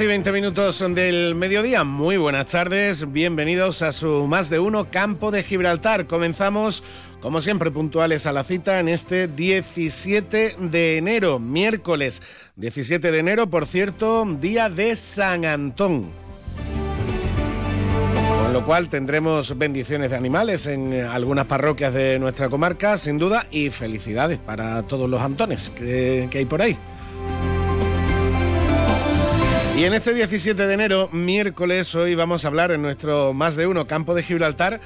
12 y 20 minutos del mediodía. Muy buenas tardes. Bienvenidos a su más de uno Campo de Gibraltar. Comenzamos, como siempre, puntuales a la cita en este 17 de enero, miércoles 17 de enero, por cierto, día de San Antón. Con lo cual tendremos bendiciones de animales en algunas parroquias de nuestra comarca, sin duda, y felicidades para todos los Antones que hay por ahí. Y en este 17 de enero, miércoles, hoy vamos a hablar en nuestro más de uno campo de Gibraltar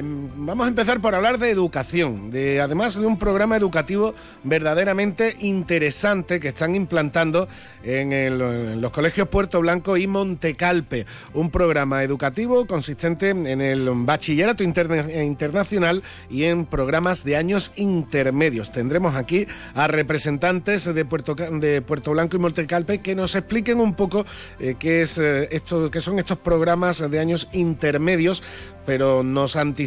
vamos a empezar por hablar de educación, de además de un programa educativo verdaderamente interesante que están implantando en, los colegios Puerto Blanco y Montecalpe, un programa educativo consistente en el bachillerato internacional y en programas de años intermedios. Tendremos aquí a representantes de Puerto, de Puerto Blanco y Montecalpe que nos expliquen un poco eh, qué es eh, esto, qué son estos programas de años intermedios pero nos anticipan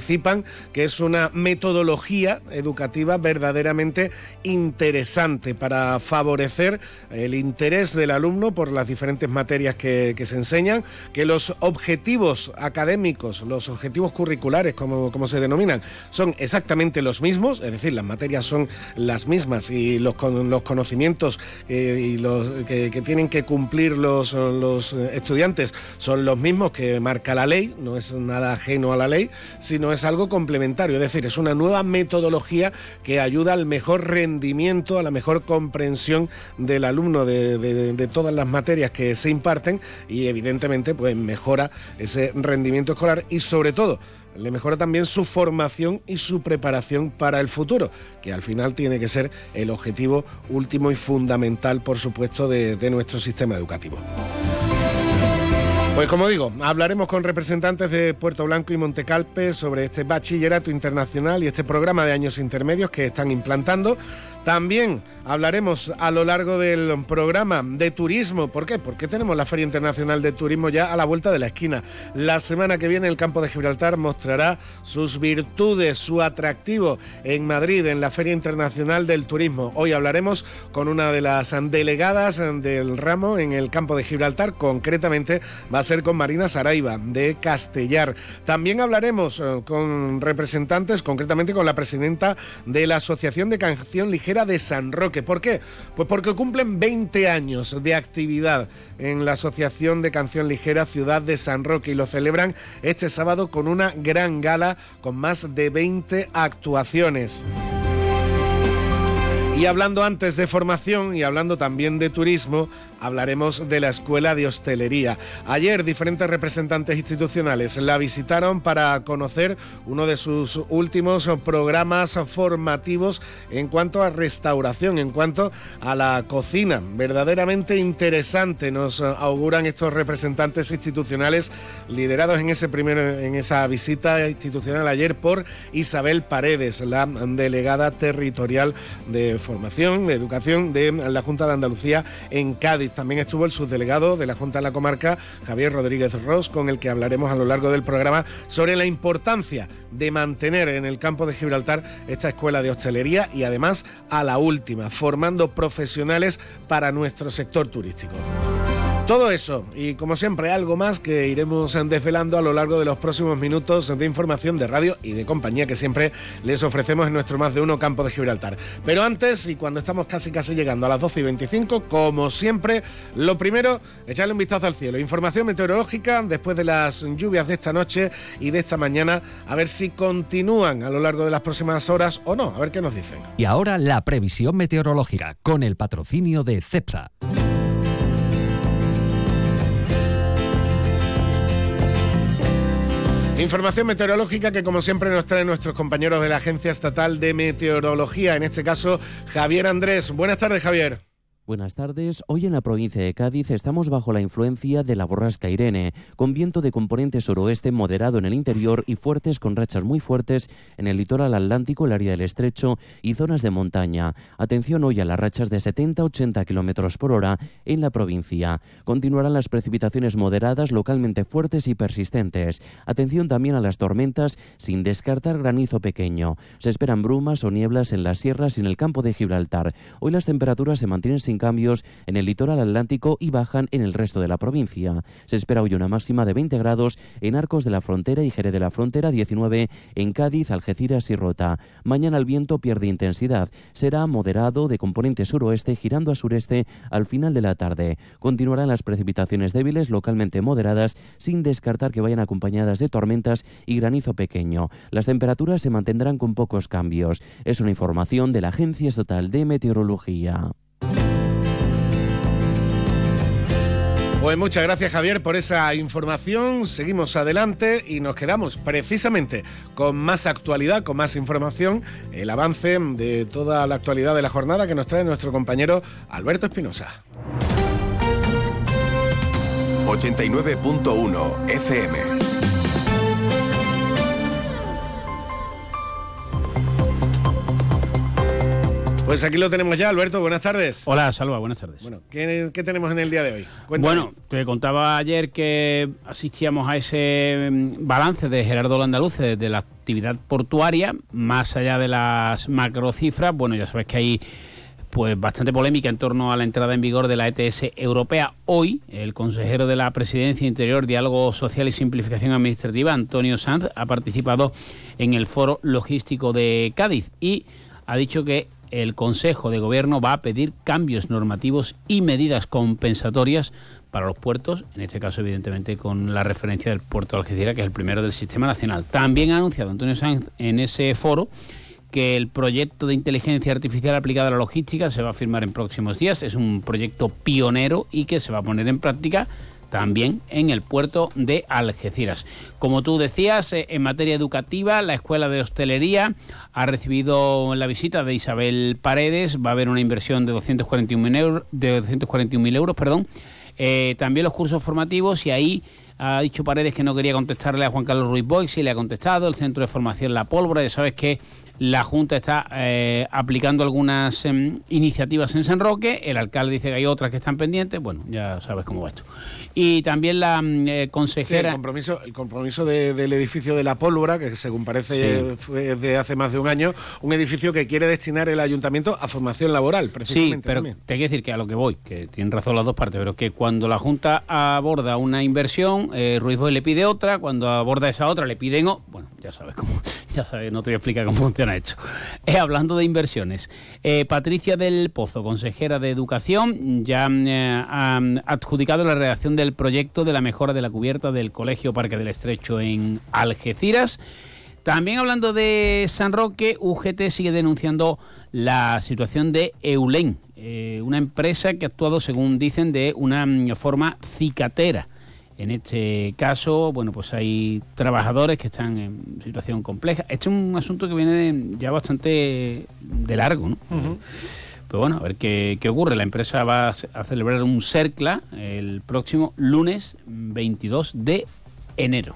que es una metodología educativa verdaderamente interesante para favorecer el interés del alumno por las diferentes materias que, se enseñan, que los objetivos académicos, los objetivos curriculares, como, como se denominan, son exactamente los mismos, es decir, las materias son las mismas y los, los conocimientos eh, y los, que, que, tienen que cumplir los, los estudiantes son los mismos que marca la ley, no es nada ajeno a la ley, sino es algo complementario, es decir, es una nueva metodología que ayuda al mejor rendimiento, a la mejor comprensión del alumno de, todas las materias que se imparten y evidentemente pues mejora ese rendimiento escolar y sobre todo le mejora también su formación y su preparación para el futuro, que al final tiene que ser el objetivo último y fundamental, por supuesto, de nuestro sistema educativo. Pues como digo, hablaremos con representantes de Puerto Blanco y Montecalpe sobre este bachillerato internacional y este programa de años intermedios que están implantando. También hablaremos a lo largo del programa de turismo. ¿Por qué? Porque tenemos la Feria Internacional de Turismo ya a la vuelta de la esquina. La semana que viene el campo de Gibraltar mostrará sus virtudes, su atractivo en Madrid, en la Feria Internacional del Turismo. Hoy hablaremos con una de las delegadas del ramo en el campo de Gibraltar. Concretamente va a ser con Marina Saraiva de Castellar. También hablaremos eh, con representantes, concretamente con la presidenta de la Asociación de Canción Ligera de San Roque. ¿Por qué? Pues porque cumplen 20 años de actividad en la Asociación de Canción Ligera Ciudad de San Roque y lo celebran este sábado con una gran gala con más de 20 actuaciones. Y hablando antes de formación y hablando también de turismo, hablaremos de la Escuela de Hostelería. Ayer diferentes representantes institucionales la visitaron para conocer uno de sus últimos programas formativos en cuanto a restauración, en cuanto a la cocina. Verdaderamente interesante nos auguran estos representantes institucionales liderados en ese primer en esa visita institucional ayer por Isabel Paredes, la delegada territorial de formación, de educación de la Junta de Andalucía en Cádiz. También estuvo el subdelegado de la Junta de la Comarca, Javier Rodríguez Ross, con el que hablaremos a lo largo del programa sobre la importancia de mantener en el campo de Gibraltar esta escuela de hostelería y además a la última, formando profesionales para nuestro sector turístico. Todo eso y como siempre algo más que iremos desvelando a lo largo de los próximos minutos de información de radio y de compañía que siempre les ofrecemos en nuestro más de uno campo de Gibraltar. Pero antes y cuando estamos casi casi llegando a las 12 y 25, como siempre, lo primero, echarle un vistazo al cielo. Información meteorológica después de las lluvias de esta noche y de esta mañana, a ver si continúan a lo largo de las próximas horas o no, a ver qué nos dicen. Y ahora la previsión meteorológica con el patrocinio de CEPSA. Información meteorológica que como siempre nos traen nuestros compañeros de la Agencia Estatal de Meteorología, en este caso Javier Andrés. Buenas tardes Javier. Buenas tardes. Hoy en la provincia de Cádiz estamos bajo la influencia de la borrasca Irene, con viento de componente suroeste moderado en el interior y fuertes con rachas muy fuertes en el litoral atlántico, el área del estrecho y zonas de montaña. Atención hoy a las rachas de 70-80 kilómetros por hora en la provincia. Continuarán las precipitaciones moderadas, localmente fuertes y persistentes. Atención también a las tormentas, sin descartar granizo pequeño. Se esperan brumas o nieblas en las sierras y en el campo de Gibraltar. Hoy las temperaturas se mantienen sin cambios en el litoral atlántico y bajan en el resto de la provincia. Se espera hoy una máxima de 20 grados en Arcos de la Frontera y Jerez de la Frontera, 19 en Cádiz, Algeciras y Rota. Mañana el viento pierde intensidad. Será moderado de componente suroeste girando a sureste al final de la tarde. Continuarán las precipitaciones débiles localmente moderadas sin descartar que vayan acompañadas de tormentas y granizo pequeño. Las temperaturas se mantendrán con pocos cambios. Es una información de la Agencia Estatal de Meteorología. Pues muchas gracias Javier por esa información. Seguimos adelante y nos quedamos precisamente con más actualidad, con más información, el avance de toda la actualidad de la jornada que nos trae nuestro compañero Alberto Espinosa. 89.1 FM Pues aquí lo tenemos ya, Alberto, buenas tardes. Hola, Salva, buenas tardes. Bueno, ¿qué, tenemos en el día de hoy? Bueno, te contaba ayer que asistíamos a ese mm, balance de Gerardo Landaluce de la actividad portuaria, más allá de las macrocifras. Bueno, ya sabes que hay pues bastante polémica en torno a la entrada en vigor de la ETS europea. Hoy, el consejero de la Presidencia Interior, Diálogo Social y Simplificación Administrativa, Antonio Sanz, ha participado en el Foro Logístico de Cádiz y ha dicho que el Consejo de Gobierno va a pedir cambios normativos y medidas compensatorias para los puertos, en este caso evidentemente con la referencia del puerto de Algeciras, que es el primero del sistema nacional. También ha anunciado Antonio Sáenz en ese foro que el proyecto de inteligencia artificial aplicada a la logística se va a firmar en próximos días. Es un proyecto pionero y que se va a poner en práctica también en el puerto de Algeciras. Como tú decías, eh, en materia educativa, la Escuela de Hostelería ha recibido la visita de Isabel Paredes, va a haber una inversión de 241.000 euros, de 241 euros perdón. Eh, también los cursos formativos y ahí ha dicho Paredes que no quería contestarle a Juan Carlos Ruiz Boix y le ha contestado, el Centro de Formación La Pólvora, ya sabes que la Junta está eh, aplicando algunas em, iniciativas en San Roque, el alcalde dice que hay otras que están pendientes, bueno, ya sabes cómo va esto. Y también la mm, eh, consejera... el compromiso, el compromiso del edificio de La Pólvora, que según parece fue de hace más de un año, un edificio que quiere destinar el ayuntamiento a formación laboral, precisamente. Sí, pero te hay que decir que a lo que voy, que tienen razón las dos partes, pero que cuando la Junta aborda una inversión, eh, Ruiz Boy le pide otra, cuando aborda esa otra le piden... Bueno, ya sabes cómo, ya sabes, no te voy a explicar cómo funciona ha hecho. Eh, hablando de inversiones, eh, Patricia del Pozo, consejera de Educación, ya eh, ha adjudicado la redacción del proyecto de la mejora de la cubierta del Colegio Parque del Estrecho en Algeciras. También hablando de San Roque, UGT sigue denunciando la situación de Eulen, una empresa que ha actuado, según dicen, de una mm, forma cicatera en este caso, bueno, pues hay trabajadores que están en situación compleja. Este es un asunto que viene ya bastante de largo, ¿no? Pero bueno, a ver qué, qué, ocurre. La empresa va a celebrar un CERCLA el próximo lunes 22 de enero.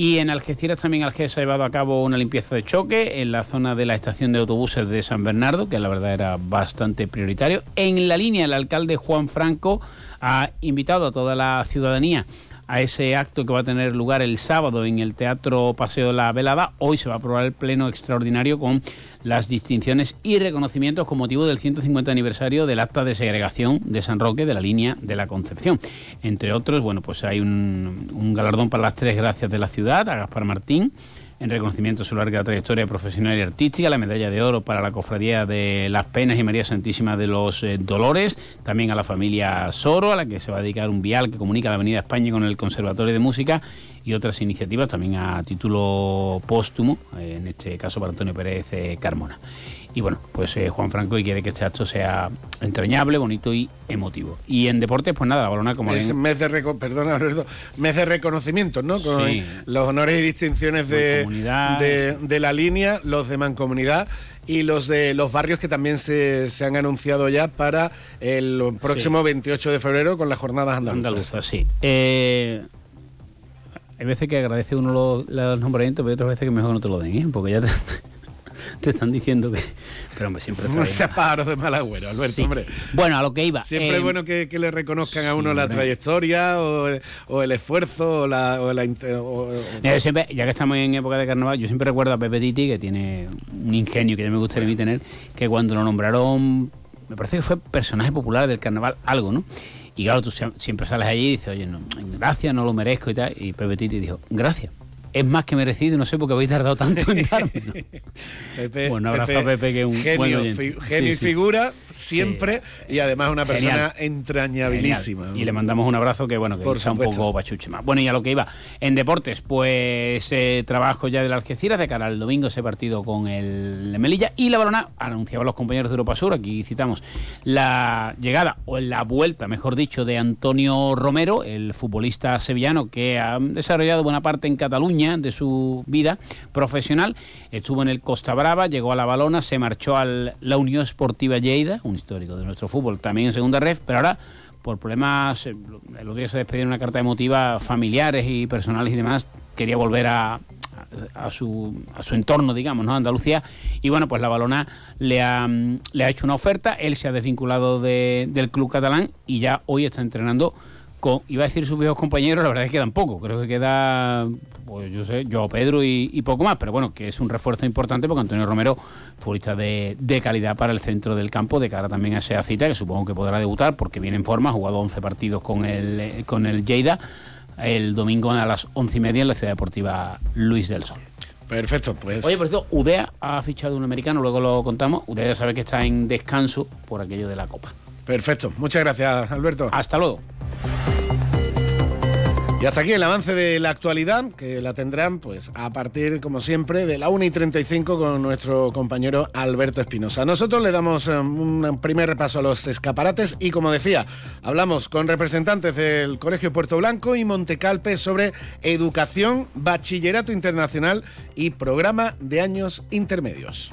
Y en Algeciras también Algeciras ha llevado a cabo una limpieza de choque en la zona de la estación de autobuses de San Bernardo, que la verdad era bastante prioritario. En la línea, el alcalde Juan Franco ha invitado a toda la ciudadanía a ese acto que va a tener lugar el sábado en el Teatro Paseo de la Velada. Hoy se va a aprobar el pleno extraordinario con las distinciones y reconocimientos con motivo del 150 aniversario del acta de segregación de San Roque de la línea de la Concepción. Entre otros, bueno, pues hay un, un galardón para las tres gracias de la ciudad, a Gaspar Martín en reconocimiento a su larga trayectoria profesional y artística, la medalla de oro para la Cofradía de las Penas y María Santísima de los eh, Dolores, también a la familia Soro, a la que se va a dedicar un vial que comunica la Avenida España con el Conservatorio de Música, y otras iniciativas también a título póstumo, eh, en este caso para Antonio Pérez eh, Carmona. Y bueno, pues eh, Juan Franco y quiere que este acto sea entrañable, bonito y emotivo. Y en deportes, pues nada, la balona como... Es mes de, reco- perdona, Alberto, mes de reconocimiento, ¿no? Con Sí. los honores y distinciones de, de, de la línea, los de Mancomunidad y los de los barrios que también se, se han anunciado ya para el próximo 28 de febrero con las jornadas andaluzas. Andaluza, sí. Eh, hay veces que agradece uno los, los nombramientos, pero hay otras veces que mejor no te lo den, ¿eh? porque ya te, te están diciendo que... Pero hombre, siempre No seas de mal agüero, Alberto, Sí. hombre. Bueno, a lo que iba. Siempre eh, es bueno que, que le reconozcan a uno la hombre. trayectoria o, o el esfuerzo o la... O la inte- o- o- Eh, siempre, ya que estamos en época de carnaval, yo siempre recuerdo a Pepe Titi, que tiene un ingenio que ya me gustaría a mí tener, que cuando lo nombraron, me parece que fue personaje popular del carnaval, algo, ¿no? Y claro, tú sie- siempre sales allí y dices, oye, no, gracias, no lo merezco y tal. Y Pepe Titi dijo, gracias. Es más que merecido, no sé por qué habéis tardado tanto en dármelo. Pepe, Bueno, abrazo a Pepe, que es un genio, buen oyente. fi- genio y sí. figura siempre y además una persona Genial. entrañabilísima. Genial. Y le mandamos un abrazo que bueno, que Por está un poco pachuche más. Bueno, y a lo que iba. En deportes, pues eh, trabajo ya del Algeciras de cara al domingo ese partido con el Melilla y la balona, anunciaban los compañeros de Europa Sur, aquí citamos la llegada o la vuelta, mejor dicho, de Antonio Romero, el futbolista sevillano que ha desarrollado buena parte en Cataluña de su vida profesional. Estuvo en el Costa Brava, llegó a la balona, se marchó a la Unión Esportiva Lleida, un histórico de nuestro fútbol, también en segunda ref, pero ahora por problemas, eh, el otro día se despedió en una carta emotiva familiares y personales y demás, quería volver a, a, su, a su entorno, digamos, ¿no? Andalucía. Y bueno, pues la balona le ha, le ha hecho una oferta, él se ha desvinculado de- del club catalán y ya hoy está entrenando con, iba a decir sus viejos compañeros, la verdad es que quedan poco, creo que queda, pues yo sé, yo, Pedro y, y poco más, pero bueno, que es un refuerzo importante porque Antonio Romero, futbolista de, de calidad para el centro del campo, de cara también a esa cita, que supongo que podrá debutar porque viene en forma, ha jugado 11 partidos con el, con el Lleida, el domingo a las once y media en la Ciudad Deportiva Luis del Sol. Perfecto, pues. Oye, por cierto, UDEA ha fichado un americano, luego lo contamos. UDEA ya sabe que está en descanso por aquello de la Copa. Perfecto. Muchas gracias, Alberto. Hasta luego. Y hasta aquí el avance de la actualidad, que la tendrán pues a partir, como siempre, de la 1 y 35 con nuestro compañero Alberto Espinosa. Nosotros le damos eh, un primer repaso a los escaparates y, como decía, hablamos con representantes del Colegio Puerto Blanco y Montecalpe sobre educación, bachillerato internacional y programa de años intermedios.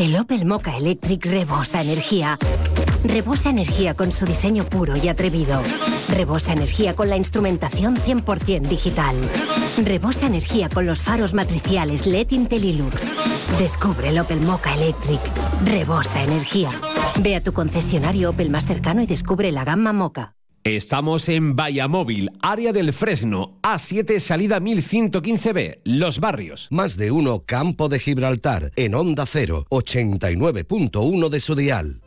El Opel Mocha Electric rebosa energía. Rebosa energía con su diseño puro y atrevido. Rebosa energía con la instrumentación 100% digital. Rebosa energía con los faros matriciales LED Intellilux. Descubre el Opel Mocha Electric. Rebosa energía. Ve a tu concesionario Opel más cercano y descubre la gama Mocha. Estamos en Vallamóvil, área del Fresno, A7, salida 1115B, Los Barrios. Más de uno Campo de Gibraltar en Onda 0, 89.1 de su dial.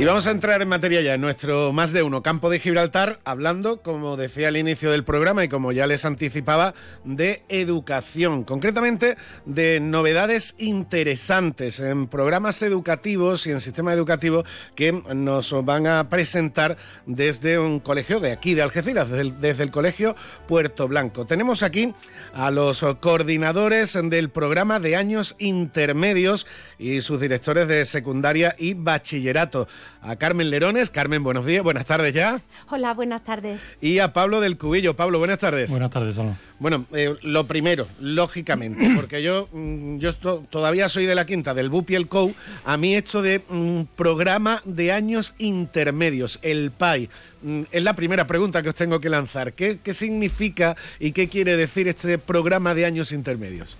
Y vamos a entrar en materia ya en nuestro más de uno campo de Gibraltar, hablando, como decía al inicio del programa y como ya les anticipaba, de educación, concretamente de novedades interesantes en programas educativos y en sistema educativo que nos van a presentar desde un colegio de aquí, de Algeciras, desde el, desde el colegio Puerto Blanco. Tenemos aquí a los coordinadores del programa de años intermedios y sus directores de secundaria y bachillerato a Carmen Lerones. Carmen, buenos días, buenas tardes ya. Hola, buenas tardes. Y a Pablo del Cubillo. Pablo, buenas tardes. Buenas tardes, Salón. Bueno, eh, lo primero, lógicamente, porque yo, mm, yo esto- todavía soy de la quinta, del BUP y el COU, a mí esto de mm, programa de años intermedios, el PAI, mm, es la primera pregunta que os tengo que lanzar. ¿Qué, qué significa y qué quiere decir este programa de años intermedios?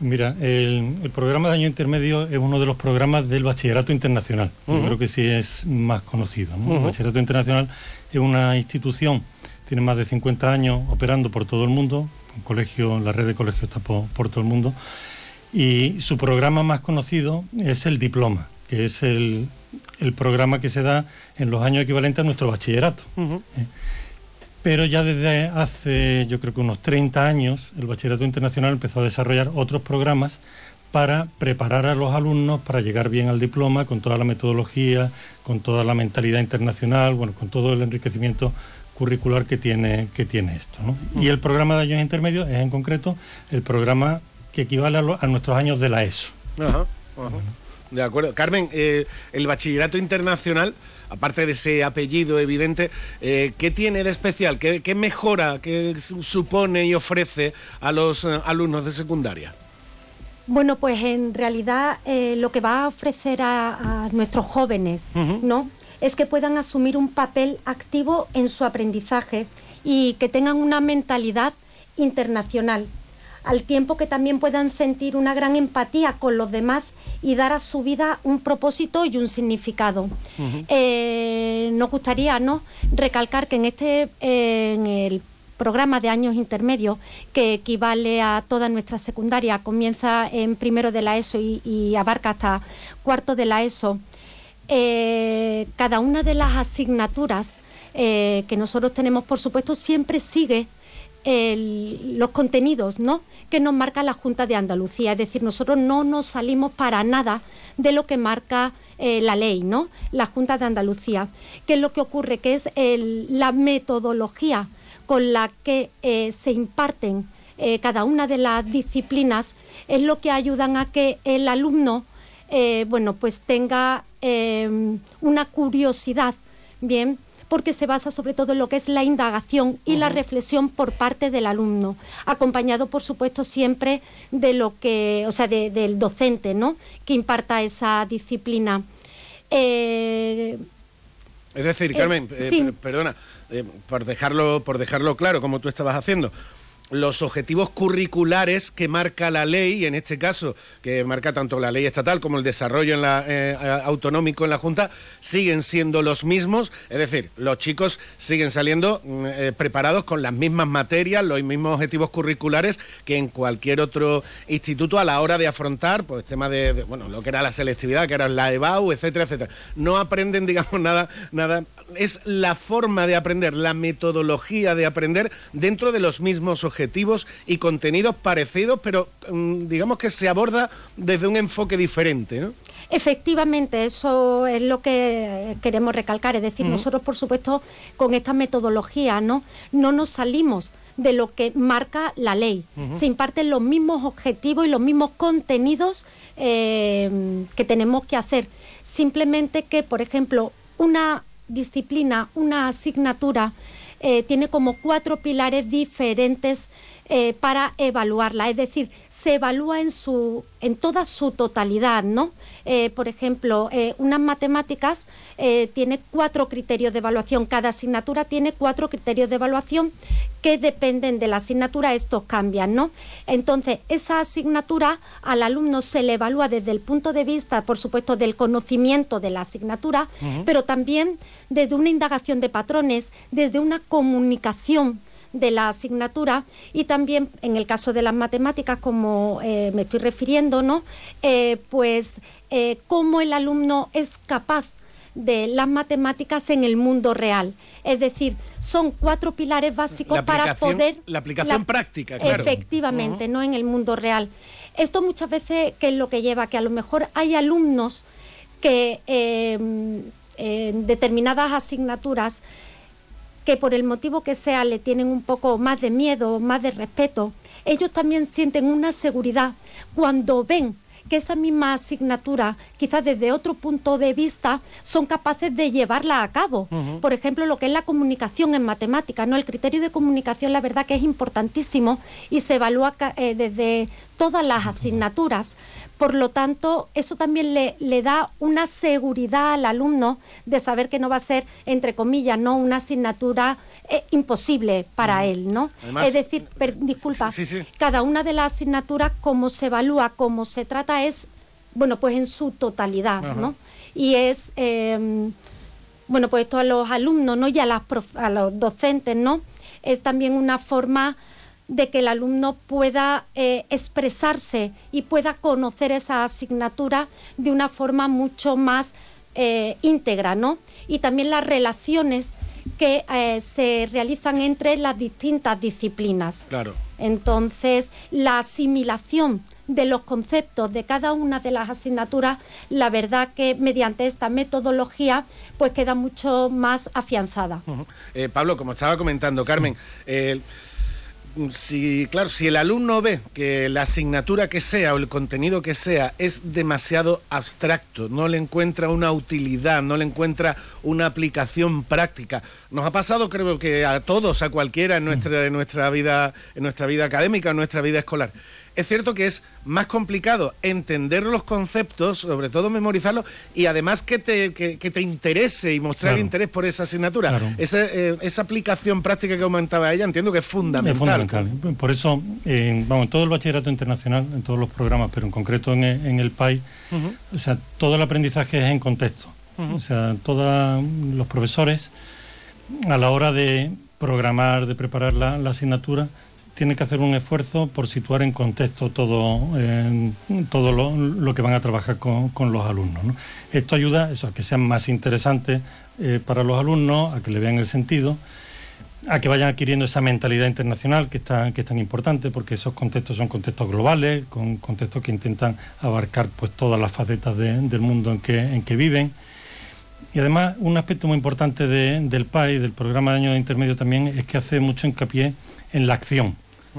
Mira, el, programa de año intermedio es uno de los programas del bachillerato internacional. Yo creo que sí es más conocido. El bachillerato internacional es una institución, tiene más de 50 años operando por todo el mundo, un colegio, la red de colegios está por, todo el mundo, y su programa más conocido es el diploma, que es el, programa que se da en los años equivalentes a nuestro bachillerato pero ya desde hace yo creo que unos 30 años el Bachillerato Internacional empezó a desarrollar otros programas para preparar a los alumnos para llegar bien al diploma con toda la metodología, con toda la mentalidad internacional, bueno, con todo el enriquecimiento curricular que tiene, que tiene esto. Y el programa de años intermedios es en concreto el programa que equivale a, nuestros años de la ESO. Ajá, De acuerdo. Carmen, eh, el bachillerato internacional aparte de ese apellido evidente, eh, ¿qué tiene de especial? ¿Qué, mejora, qué supone y ofrece a los eh, alumnos de secundaria? Bueno, pues en realidad eh, lo que va a ofrecer a, nuestros jóvenes, ¿no? Es que puedan asumir un papel activo en su aprendizaje y que tengan una mentalidad internacional al tiempo que también puedan sentir una gran empatía con los demás y dar a su vida un propósito y un significado. Eh, nos gustaría ¿no? recalcar que en este en el programa de años intermedios que equivale a toda nuestra secundaria, comienza en primero de la ESO y, abarca hasta cuarto de la ESO. Eh, cada una de las asignaturas eh, que nosotros tenemos, por supuesto, siempre sigue los contenidos ¿no? que nos marca la Junta de Andalucía. Es decir, nosotros no nos salimos para nada de lo que marca eh, la ley, ¿no? la Junta de Andalucía. ¿Qué es lo que ocurre? Que es la metodología con la que eh, se imparten eh, cada una de las disciplinas es lo que ayudan a que el alumno bueno, pues tenga una curiosidad, bien, porque se basa sobre todo en lo que es la indagación y la reflexión por parte del alumno, acompañado por supuesto siempre de lo que, o sea, del docente, ¿no? Que imparta esa disciplina. Eh, es decir, Carmen, eh, eh, perdona, por dejarlo, por dejarlo claro, como tú estabas haciendo los objetivos curriculares que marca la ley, en este caso, que marca tanto la ley estatal como el desarrollo en la, eh, autonómico en la Junta, siguen siendo los mismos. Es decir, los chicos siguen saliendo mm, eh, preparados con las mismas materias, los mismos objetivos curriculares que en cualquier otro instituto a la hora de afrontar, pues, tema de, bueno, lo que era la selectividad, que era la EBAU, etcétera, etcétera. No aprenden, digamos, nada, nada. Es la forma de aprender, la metodología de aprender dentro de los mismos objetivos objetivos y contenidos parecidos, pero mm, digamos que se aborda desde un enfoque diferente, ¿no? Efectivamente, eso es lo que queremos recalcar. Es decir, nosotros, por supuesto, con esta metodología, ¿no? No nos salimos de lo que marca la ley. Se imparten los mismos objetivos y los mismos contenidos eh, que tenemos que hacer. Simplemente que, por ejemplo, una disciplina, una asignatura, eh, tiene como cuatro pilares diferentes eh, para evaluarla, es decir, se evalúa en, su, en toda su totalidad, ¿no? Eh, por ejemplo, eh, unas matemáticas tiene cuatro criterios de evaluación, cada asignatura tiene cuatro criterios de evaluación que dependen de la asignatura, estos cambian, ¿no? Entonces, esa asignatura al alumno se le evalúa desde el punto de vista, por supuesto, del conocimiento de la asignatura, pero también desde una indagación de patrones, desde una comunicación de la asignatura y también en el caso de las matemáticas, como eh, me estoy refiriendo, ¿no? Eh, pues eh, cómo el alumno es capaz de las matemáticas en el mundo real. Es decir, son cuatro pilares básicos para poder... La aplicación práctica, claro. Efectivamente, no en el mundo real. Esto muchas veces, ¿qué es lo que lleva? Que a lo mejor hay alumnos que en determinadas asignaturas que por el motivo que sea le tienen un poco más de miedo, más de respeto, ellos también sienten una seguridad cuando ven que esa misma asignatura, quizás desde otro punto de vista, son capaces de llevarla a cabo. Por ejemplo, lo que es la comunicación en matemáticas, ¿no? El criterio de comunicación, la verdad que es importantísimo y se evalúa eh, desde todas las asignaturas Por lo tanto, eso también le, le, da una seguridad al alumno de saber que no va a ser, entre comillas, no una asignatura eh, imposible para él, ¿no? es decir, disculpa, cada una de las asignaturas, cómo se evalúa, cómo se trata, es, bueno, pues en su totalidad, ¿no? Y es, em, bueno, pues esto a los alumnos, ¿no? Y a, las a los docentes, ¿no? Es también una forma de que el alumno pueda eh, expresarse y pueda conocer esa asignatura de una forma mucho más eh, íntegra, ¿no? Y también las relaciones que eh, se realizan entre las distintas disciplinas. Claro. Entonces, la asimilación de los conceptos de cada una de las asignaturas, la verdad que mediante esta metodología, pues queda mucho más afianzada. Pablo, como estaba comentando, Carmen, si, claro, si el alumno ve que la asignatura que sea o el contenido que sea es demasiado abstracto, no le encuentra una utilidad, no le encuentra una aplicación práctica. Nos ha pasado, creo que a todos, a cualquiera en nuestra, en nuestra vida, en nuestra vida académica, en nuestra vida escolar es cierto que es más complicado entender los conceptos, sobre todo memorizarlos, y además que te, que, te interese y mostrar interés por esa asignatura. Eh, esa, aplicación práctica que comentaba ella entiendo que es fundamental. Por eso, vamos, en todo el bachillerato internacional, en todos los programas, pero en concreto en, el PAI, o sea, todo el aprendizaje es en contexto. O sea, todos los profesores, a la hora de programar, de preparar la asignatura, tiene que hacer un esfuerzo por situar en contexto todo, todo lo, que van a trabajar con, los alumnos. Esto ayuda a que sean más interesantes eh, para los alumnos, a que le vean el sentido, a que vayan adquiriendo esa mentalidad internacional que, está, que es tan importante, porque esos contextos son contextos globales, con contextos que intentan abarcar pues, todas las facetas del mundo en que, en que viven. Y además, un aspecto muy importante del PAI, del programa de año de intermedio también, es que hace mucho hincapié en la acción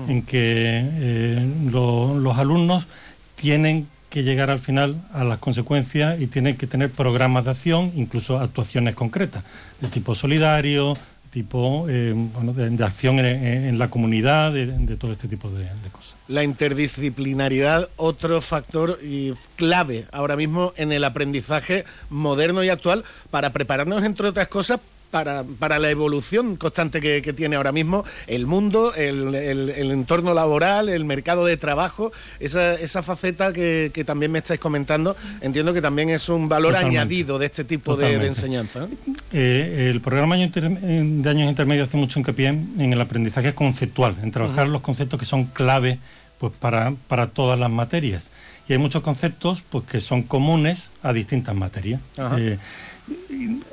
en que eh, los alumnos tienen que llegar al final a las consecuencias y tienen que tener programas de acción, incluso actuaciones concretas, de tipo solidario, tipo eh, de, acción en, la comunidad, de, todo este tipo de, cosas. La interdisciplinaridad, otro factor y clave ahora mismo en el aprendizaje moderno y actual para prepararnos, entre otras cosas, para, para la evolución constante que, tiene ahora mismo el mundo, el, entorno laboral, el mercado de trabajo, esa, esa faceta que, también me estáis comentando, entiendo que también es un valor añadido de este tipo de, enseñanza. Eh, el programa de años intermedios hace mucho hincapié en el aprendizaje conceptual, en trabajar los conceptos que son clave pues, para, para todas las materias. Y hay muchos conceptos pues, que son comunes a distintas materias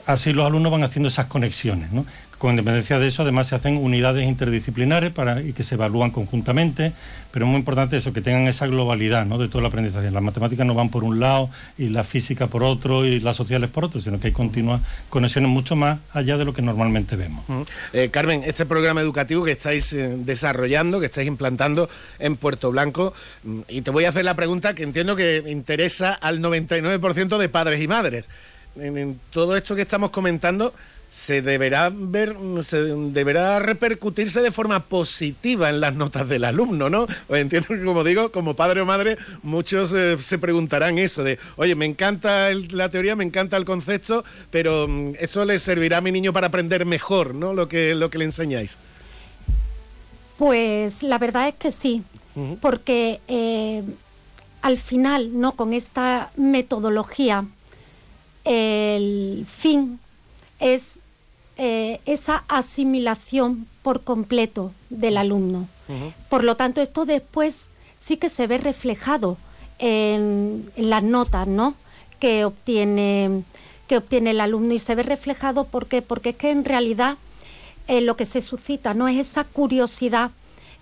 así los alumnos van haciendo esas conexiones. ¿no? Con independencia de eso, además se hacen unidades interdisciplinares para, y que se evalúan conjuntamente, pero es muy importante eso, que tengan esa globalidad ¿no? de todo el aprendizaje. Las matemáticas no van por un lado y la física por otro y las sociales por otro, sino que hay continuas conexiones mucho más allá de lo que normalmente vemos. Eh, Carmen, este programa educativo que estáis eh, desarrollando, que estáis implantando en Puerto Blanco, mm, y te voy a hacer la pregunta que entiendo que interesa al 99% de padres y madres en, todo esto que estamos comentando se deberá ver, se deberá repercutirse de forma positiva en las notas del alumno, ¿no? Pues entiendo que, como digo, como padre o madre, muchos eh, se preguntarán eso de, oye, me encanta la teoría, me encanta el concepto, pero mm, eso le servirá a mi niño para aprender mejor, ¿no? Lo que, lo que le enseñáis. Pues la verdad es que sí, porque eh, al final, ¿no? Con esta metodología el fin es eh, esa asimilación por completo del alumno. Por lo tanto, esto después sí que se ve reflejado en, las notas ¿no? que, obtiene, que obtiene el alumno. Y se ve reflejado porque es que en realidad eh, lo que se suscita no es esa curiosidad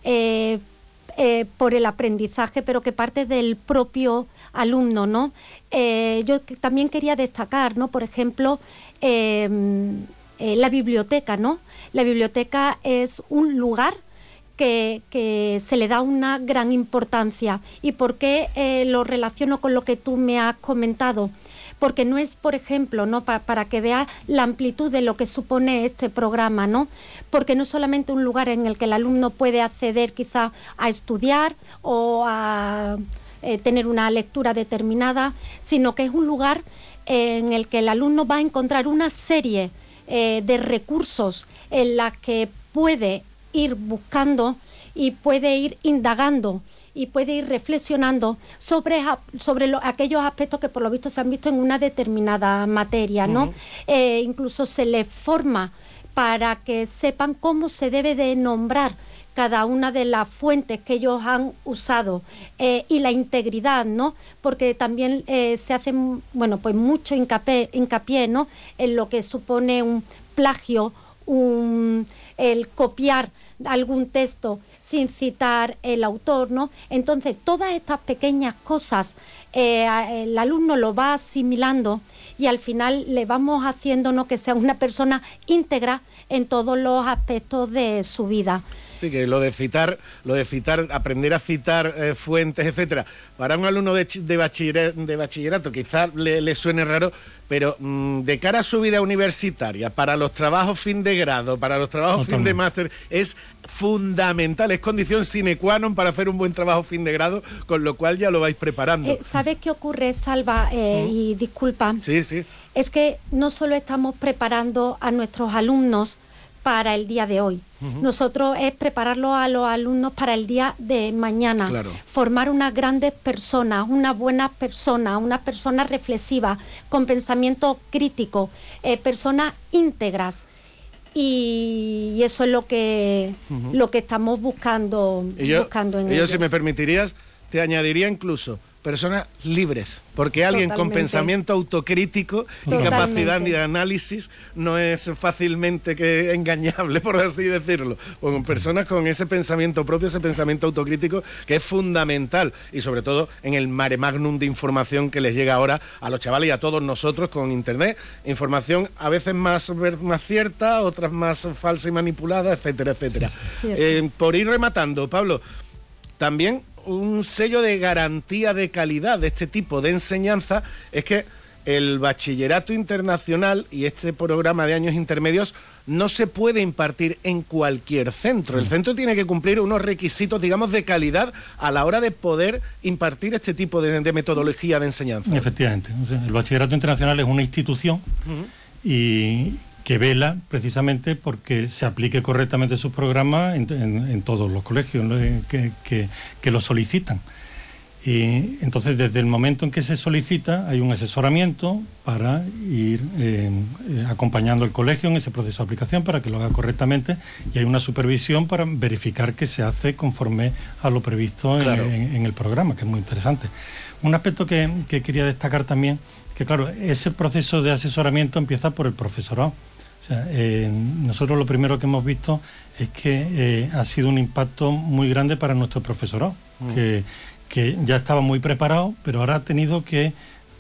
eh, por el aprendizaje, pero que parte del propio alumno, ¿no? Eh, yo también quería destacar, ¿no? Por ejemplo, em, eh, la biblioteca, ¿no? La biblioteca es un lugar que, se le da una gran importancia. ¿Y por qué eh, lo relaciono con lo que tú me has comentado? Porque no es, por ejemplo, ¿no? para que veas la amplitud de lo que supone este programa, ¿no? Porque no es solamente un lugar en el que el alumno puede acceder quizá a estudiar o a eh, tener una lectura determinada, sino que es un lugar en el que el alumno va a encontrar una serie eh, de recursos en las que puede ir buscando y puede ir indagando y puede ir reflexionando sobre, sobre aquellos aspectos que por lo visto se han visto en una determinada materia, ¿no? Eh, incluso se les forma para que sepan cómo se debe de nombrar cada una de las fuentes que ellos han usado eh, y la integridad, ¿no? Porque también eh, se hace, bueno, pues mucho hincapié, hincapié, ¿no? En lo que supone un plagio, un, el copiar algún texto sin citar el autor, ¿no? Entonces, todas estas pequeñas cosas eh, el alumno lo va asimilando y al final le vamos haciendo ¿no? que sea una persona íntegra en todos los aspectos de su vida. Sí, que lo de citar, lo de citar, aprender a citar eh, fuentes, etcétera, para un alumno de, de, bachillerato, quizás le, suene raro, pero mm, de cara a su vida universitaria, para los trabajos fin de grado, para los trabajos fin de máster, es fundamental, es condición sine qua non para hacer un buen trabajo fin de grado, con lo cual ya lo vais preparando. Eh, ¿Sabes qué ocurre, Salva? Eh, mm. Y disculpa. Sí, sí. Es que no solo estamos preparando a nuestros alumnos, para el día de hoy. Nosotros es prepararlo a los alumnos para el día de mañana. Formar unas grandes personas, una buena persona, una persona reflexiva, con pensamiento crítico, eh, personas íntegras. Y, eso es lo que, lo que estamos buscando, buscando en ellos. si me permitirías, te añadiría incluso personas libres, porque alguien con pensamiento autocrítico y capacidad de análisis no es fácilmente que engañable, por así decirlo. con personas con ese pensamiento propio, ese pensamiento autocrítico, que es fundamental y sobre todo en el mare magnum de información que les llega ahora a los chavales y a todos nosotros con Internet. Información a veces más, más cierta, otras más falsa y manipulada, etcétera, etcétera. Eh, por ir rematando, Pablo, también un sello de garantía de calidad de este tipo de enseñanza es que el bachillerato internacional y este programa de años intermedios no se puede impartir en cualquier centro. El centro tiene que cumplir unos requisitos, digamos, de calidad a la hora de poder impartir este tipo de, metodología de enseñanza. Efectivamente. el bachillerato internacional es una institución y que vela precisamente porque se aplique correctamente sus programas en, todos los colegios que, lo solicitan. Y entonces, desde el momento en que se solicita, hay un asesoramiento para ir eh, eh, acompañando el colegio en ese proceso de aplicación para que lo haga correctamente y hay una supervisión para verificar que se hace conforme a lo previsto en, el programa, que es muy interesante. Un aspecto que, que quería destacar también, que claro, ese proceso de asesoramiento empieza por el profesorado eh, nosotros lo primero que hemos visto es que eh, ha sido un impacto muy grande para nuestro profesorado, mm. que, ya estaba muy preparado, pero ahora ha tenido que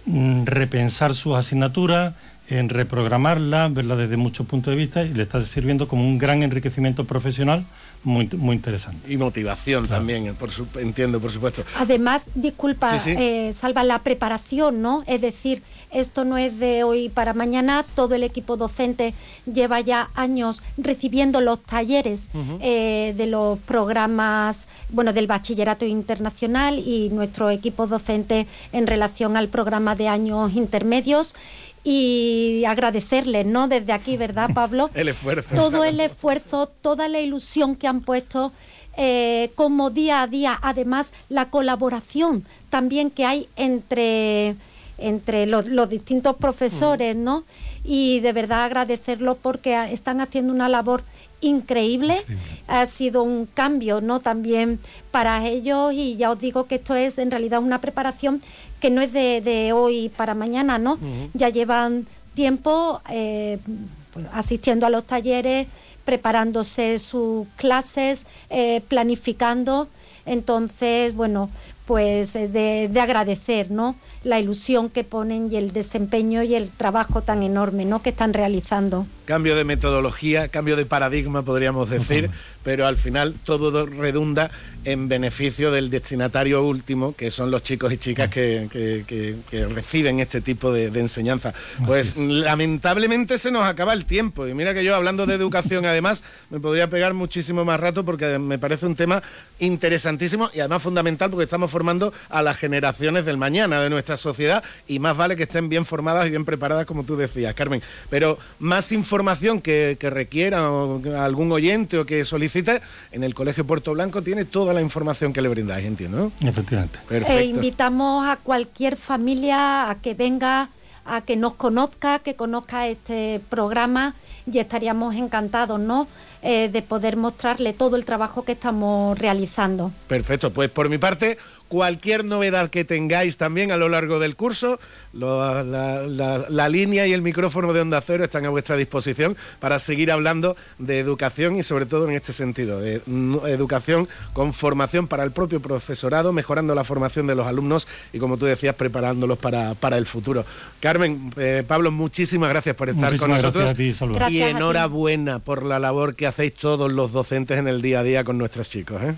mm, repensar sus asignaturas, en reprogramarla, verla desde muchos puntos de vista y le está sirviendo como un gran enriquecimiento profesional muy, muy interesante. Y motivación también, por entiendo, por supuesto. Además, disculpa, eh, Salva, la preparación, ¿no? Es decir, esto no es de hoy para mañana, todo el equipo docente lleva ya años recibiendo los talleres eh, de los programas, bueno, del bachillerato internacional y nuestro equipo docente en relación al programa de años intermedios y agradecerles, ¿no? Desde aquí, ¿verdad, Pablo? el esfuerzo. Todo el esfuerzo, toda la ilusión que han puesto eh, como día a día, además la colaboración también que hay entre, entre los, distintos profesores, mm. ¿no? Y de verdad agradecerlo porque están haciendo una labor increíble. Ha sido un cambio, ¿no? También para ellos y ya os digo que esto es en realidad una preparación que no es de, hoy para mañana, ¿no? Ya llevan tiempo eh, pues, asistiendo a los talleres, preparándose sus clases, eh, planificando. Entonces, bueno, pues eh, de, agradecer, ¿no? La ilusión que ponen y el desempeño y el trabajo tan enorme ¿no? que están realizando. Cambio de metodología, cambio de paradigma, podríamos decir, pero al final todo redunda en beneficio del destinatario último, que son los chicos y chicas que, reciben este tipo de, enseñanza. Pues lamentablemente se nos acaba el tiempo. Y mira que yo hablando de educación, además, me podría pegar muchísimo más rato porque me parece un tema interesantísimo y además fundamental porque estamos formando a las generaciones del mañana de nuestra sociedad y más vale que estén bien formadas y bien preparadas, como tú decías, Carmen. Pero más información que, requiera algún oyente o que solicite, en el Colegio Puerto Blanco tiene toda la información que le brindáis, entiendo. Efectivamente. E invitamos a cualquier familia a que venga, a que nos conozca, que conozca este programa y estaríamos encantados, ¿no? Eh, de poder mostrarle todo el trabajo que estamos realizando. Perfecto, pues por mi parte, cualquier novedad que tengáis también a lo largo del curso, la, línea y el micrófono de Onda Cero están a vuestra disposición para seguir hablando de educación y sobre todo en este sentido, de educación con formación para el propio profesorado, mejorando la formación de los alumnos y como tú decías, preparándolos para, para el futuro. Carmen, eh, Pablo, muchísimas gracias por estar con nosotros y enhorabuena por la labor que hacéis todos los docentes en el día a día con nuestros chicos. ¿eh?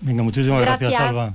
Venga, muchísimas gracias, gracias Salva.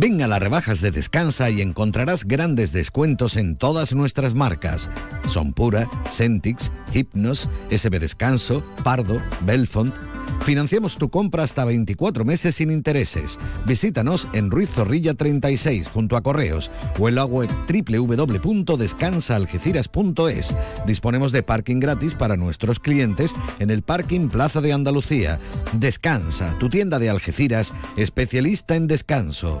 Ven a las rebajas de Descansa y encontrarás grandes descuentos en todas nuestras marcas. Son Pura, Centix, Hypnos, SB Descanso, Pardo, Belfont, Financiamos tu compra hasta 24 meses sin intereses. Visítanos en Ruiz Zorrilla 36 junto a Correos o en la web www.descansaalgeciras.es. Disponemos de parking gratis para nuestros clientes en el Parking Plaza de Andalucía. Descansa, tu tienda de Algeciras, especialista en descanso.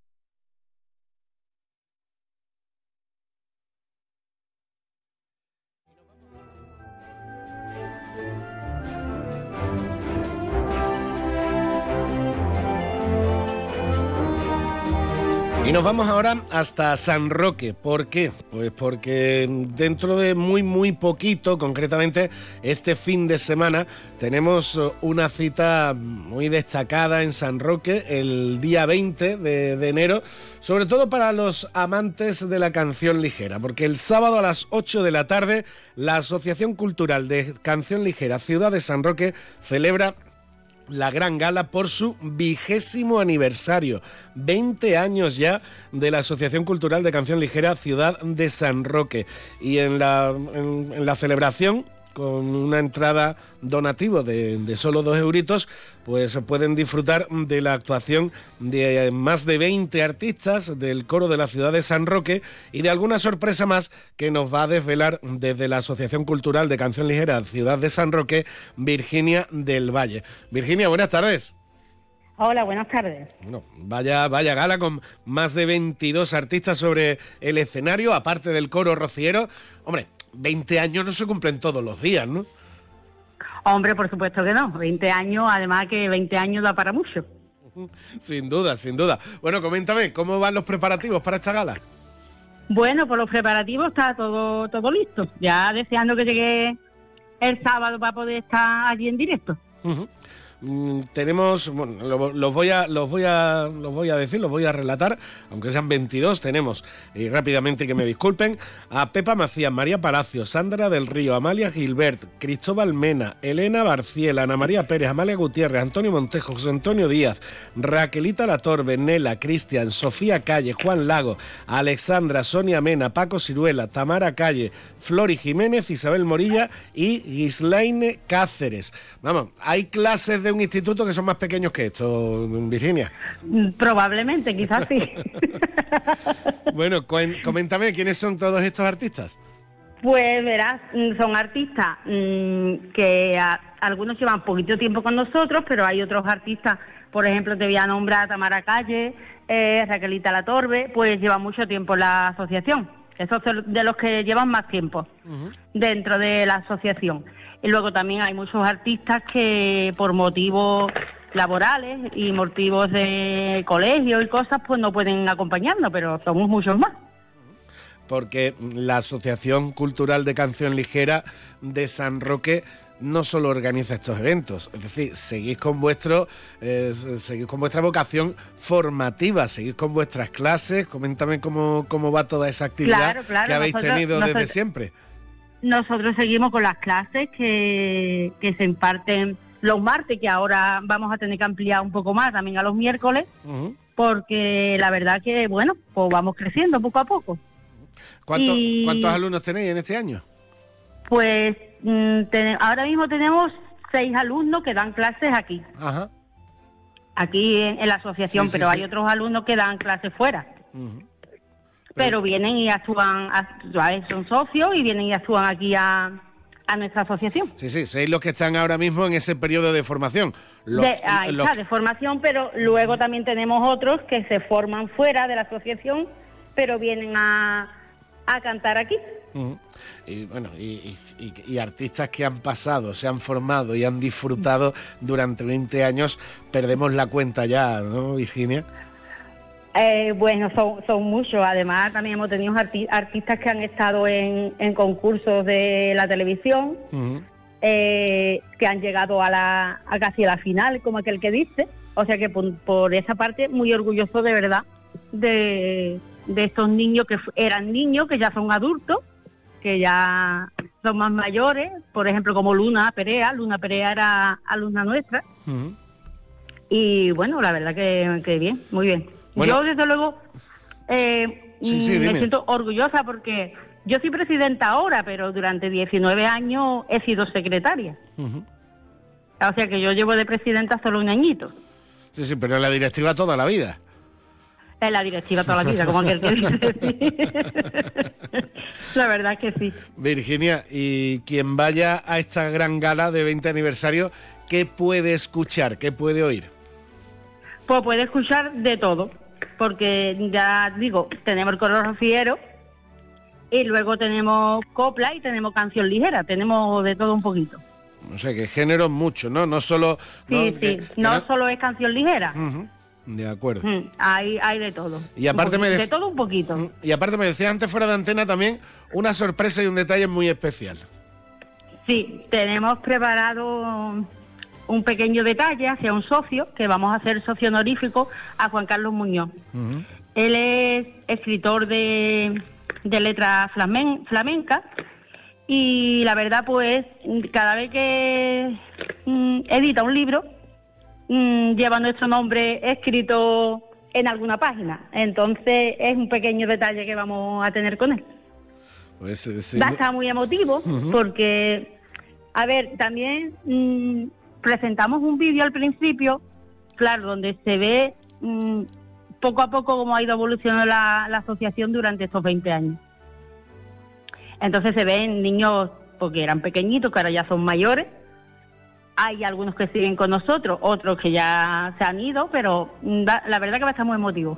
Y nos vamos ahora hasta San Roque. ¿Por qué? Pues porque dentro de muy, muy poquito, concretamente este fin de semana, tenemos una cita muy destacada en San Roque el día 20 de, de enero sobre todo para los amantes de la canción ligera, porque el sábado a las 8 de la tarde la Asociación Cultural de Canción Ligera Ciudad de San Roque celebra la gran gala por su vigésimo aniversario. 20 años ya de la Asociación Cultural de Canción Ligera Ciudad de San Roque. Y en la, en la celebración con una entrada donativo de, solo dos euritos, pues pueden disfrutar de la actuación de más de 20 artistas del coro de la ciudad de San Roque y de alguna sorpresa más que nos va a desvelar desde la Asociación Cultural de Canción Ligera Ciudad de San Roque, Virginia del Valle. Virginia, buenas tardes. Hola, buenas tardes. Bueno, vaya, vaya gala con más de 22 artistas sobre el escenario, aparte del coro rociero. Hombre, 20 años no se cumplen todos los días, ¿no? Hombre, por supuesto que no. 20 años, además que 20 años da para mucho. Sin duda, sin duda. Bueno, coméntame, ¿cómo van los preparativos para esta gala? Bueno, por los preparativos está todo, todo listo. Ya deseando que llegue el sábado para poder estar allí en directo. Mm, tenemos, bueno, los voy a, los voy a, los voy a decir, los voy a relatar, aunque sean 22, tenemos, rápidamente que me disculpen, a Pepa Macías, María Palacio, Sandra del Río, Amalia Gilbert, Cristóbal Mena, Elena Barciel, Ana María Pérez, Amalia Gutiérrez, Antonio Montejo, José Antonio Díaz, Raquelita Latorbe, Nela, Cristian, Sofía Calle, Juan Lago, Alexandra, Sonia Mena, Paco Ciruela, Tamara Calle, Flori Jiménez, Isabel Morilla y Gislaine Cáceres. Vamos, hay clases de un instituto que son más pequeños que esto, Virginia. Mm, probablemente, quizás sí. bueno, coméntame, ¿quiénes son todos estos artistas? Pues verás, mm, son artistas mm, que algunos llevan poquito tiempo con nosotros, pero hay otros artistas, por ejemplo, te voy a nombrar a Tamara Calle, eh, Raquelita La Torbe, pues lleva mucho tiempo la asociación. Esos son de los que llevan más tiempo dentro de la asociación. Y luego también hay muchos artistas que por motivos laborales y motivos de colegio y cosas, pues no pueden acompañarnos, pero somos muchos más. Porque la Asociación Cultural de Canción Ligera de San Roque no solo organiza estos eventos, es decir, seguís con vuestro eh, seguís con vuestra vocación formativa, seguís con vuestras clases, coméntame cómo, cómo va toda esa actividad que habéis tenido desde siempre. Nosotros seguimos con las clases que, que se imparten los martes, que ahora vamos a tener que ampliar un poco más también a los miércoles, porque la verdad que, bueno, pues vamos creciendo poco a poco. ¿Cuántos alumnos tenéis en este año? Pues mm, ahora mismo tenemos seis alumnos que dan clases aquí. Aquí en, la asociación, pero hay otros alumnos que dan clases fuera. Pero vienen y actúan, son socios y vienen y actúan aquí a, a nuestra asociación. Sí, sí, seis los que están ahora mismo en ese periodo de formación. de, ahí está, de formación, pero luego también tenemos otros que se forman fuera de la asociación, pero vienen a, a cantar aquí. Y bueno, y, artistas que han pasado, se han formado y han disfrutado durante 20 años, perdemos la cuenta ya, ¿no, Virginia? Eh, bueno, son, son muchos. Además, también hemos tenido artistas que han estado en, concursos de la televisión, eh, que han llegado a, la, a casi a la final, como aquel que dice. O sea que por, esa parte, muy orgulloso de verdad de, de estos niños que eran niños, que ya son adultos, que ya son más mayores. Por ejemplo, como Luna Perea. Luna Perea era alumna nuestra. Y bueno, la verdad que, que bien, muy bien. Yo, desde luego, eh, me siento orgullosa porque yo soy presidenta ahora, pero durante 19 años he sido secretaria. O sea que yo llevo de presidenta solo un añito. Sí, sí, pero en la directiva toda la vida. En la directiva toda la vida, como aquel que dice. la verdad que sí. Virginia, y quien vaya a esta gran gala de 20 aniversario, ¿qué puede escuchar? ¿Qué puede oír? Pues puede escuchar de todo porque ya digo, tenemos el color rofiero y luego tenemos copla y tenemos canción ligera, tenemos de todo un poquito. No sé, que género mucho, ¿no? No solo... Sí, sí, no, solo es canción ligera. De acuerdo. Mm, hay, hay de todo. Y aparte me De todo un poquito. Mm, y aparte me decía antes fuera de antena también una sorpresa y un detalle muy especial. Sí, tenemos preparado un pequeño detalle hacia un socio, que vamos a hacer socio honorífico a Juan Carlos Muñoz. Él es escritor de, de letras flamen, flamencas y la verdad pues cada vez que mm, edita un libro mm, lleva nuestro nombre escrito en alguna página. Entonces es un pequeño detalle que vamos a tener con él. Pues, eh, Va a estar muy emotivo porque, a ver, también mm, presentamos un vídeo al principio, claro, donde se ve mm, poco a poco cómo ha ido evolucionando la, asociación durante estos 20 años. Entonces se ven niños, porque eran pequeñitos, que ahora ya son mayores. Hay algunos que siguen con nosotros, otros que ya se han ido, pero mm, la verdad que va a estar muy emotivo.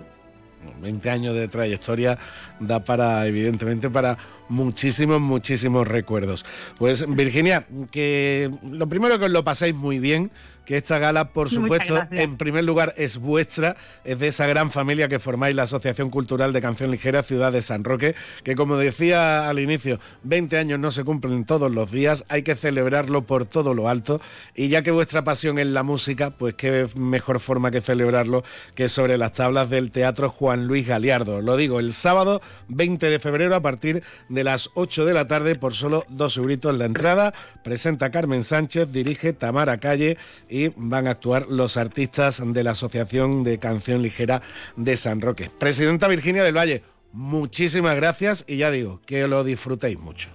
20 años de trayectoria da para, evidentemente, para muchísimos, muchísimos recuerdos. Pues Virginia, que lo primero que os lo paséis muy bien, que esta gala, por supuesto, en primer lugar es vuestra, es de esa gran familia que formáis la Asociación Cultural de Canción Ligera Ciudad de San Roque, que como decía al inicio, 20 años no se cumplen todos los días, hay que celebrarlo por todo lo alto, y ya que vuestra pasión es la música, pues qué mejor forma que celebrarlo que sobre las tablas del Teatro Juan Luis Galiardo. Lo digo, el sábado 20 de febrero a partir de las 8 de la tarde por solo dos euritos la entrada, presenta Carmen Sánchez, dirige Tamara Calle, y van a actuar los artistas de la Asociación de Canción Ligera de San Roque. Presidenta Virginia del Valle, muchísimas gracias y ya digo, que lo disfrutéis mucho.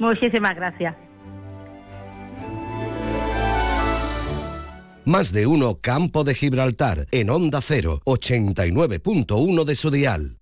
Muchísimas gracias. Más de uno Campo de Gibraltar en Onda 0, 89.1 de su dial.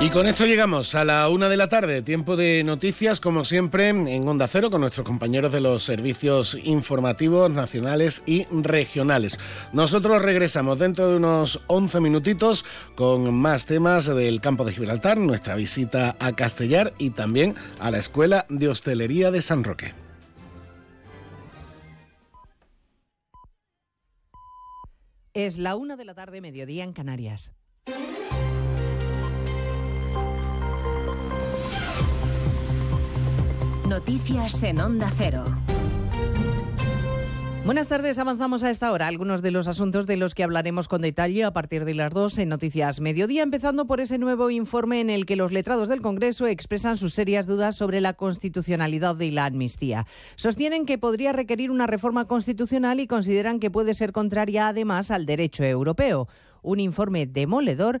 Y con esto llegamos a la una de la tarde, tiempo de noticias, como siempre, en Onda Cero, con nuestros compañeros de los servicios informativos nacionales y regionales. Nosotros regresamos dentro de unos 11 minutitos con más temas del campo de Gibraltar, nuestra visita a Castellar y también a la Escuela de Hostelería de San Roque. Es la una de la tarde, mediodía en Canarias. Noticias en Onda Cero. Buenas tardes, avanzamos a esta hora algunos de los asuntos de los que hablaremos con detalle a partir de las dos en Noticias Mediodía, empezando por ese nuevo informe en el que los letrados del Congreso expresan sus serias dudas sobre la constitucionalidad de la amnistía. Sostienen que podría requerir una reforma constitucional y consideran que puede ser contraria además al derecho europeo. Un informe demoledor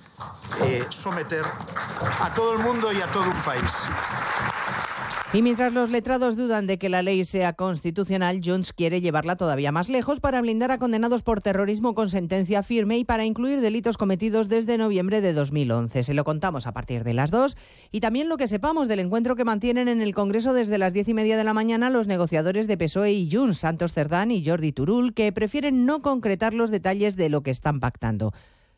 eh, someter a todo el mundo y a todo un país. Y mientras los letrados dudan de que la ley sea constitucional, Junts quiere llevarla todavía más lejos para blindar a condenados por terrorismo con sentencia firme y para incluir delitos cometidos desde noviembre de 2011. Se lo contamos a partir de las dos y también lo que sepamos del encuentro que mantienen en el Congreso desde las diez y media de la mañana los negociadores de PSOE y Junts, Santos Cerdán y Jordi Turul, que prefieren no concretar los detalles de lo que están pactando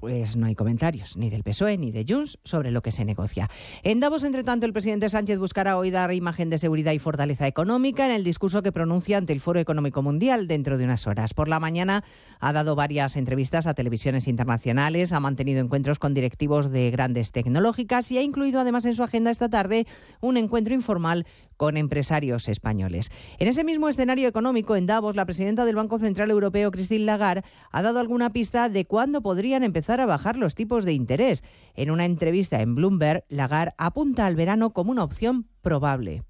Pues no hay comentarios, ni del PSOE ni de Junts, sobre lo que se negocia. En Davos, entre tanto, el presidente Sánchez buscará hoy dar imagen de seguridad y fortaleza económica en el discurso que pronuncia ante el Foro Económico Mundial dentro de unas horas. Por la mañana ha dado varias entrevistas a televisiones internacionales, ha mantenido encuentros con directivos de grandes tecnológicas y ha incluido además en su agenda esta tarde un encuentro informal con empresarios españoles. En ese mismo escenario económico, en Davos, la presidenta del Banco Central Europeo, Christine Lagarde, ha dado alguna pista de cuándo podrían empezar a bajar los tipos de interés. En una entrevista en Bloomberg, Lagarde apunta al verano como una opción probable.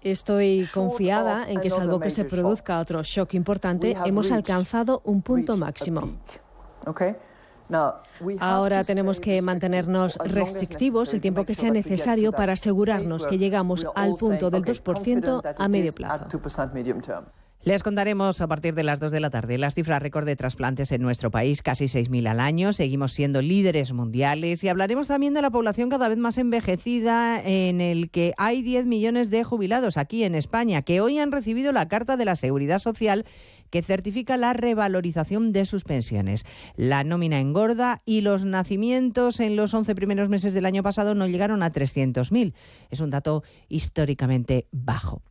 Estoy confiada en que, salvo que se produzca otro shock importante, hemos alcanzado un punto máximo. Ahora tenemos que mantenernos restrictivos el tiempo que sea necesario para asegurarnos que llegamos al punto del 2% a medio plazo. Les contaremos a partir de las 2 de la tarde las cifras récord de trasplantes en nuestro país, casi 6.000 al año. Seguimos siendo líderes mundiales y hablaremos también de la población cada vez más envejecida en el que hay 10 millones de jubilados aquí en España que hoy han recibido la Carta de la Seguridad Social que certifica la revalorización de sus pensiones. La nómina engorda y los nacimientos en los 11 primeros meses del año pasado no llegaron a 300.000. Es un dato históricamente bajo.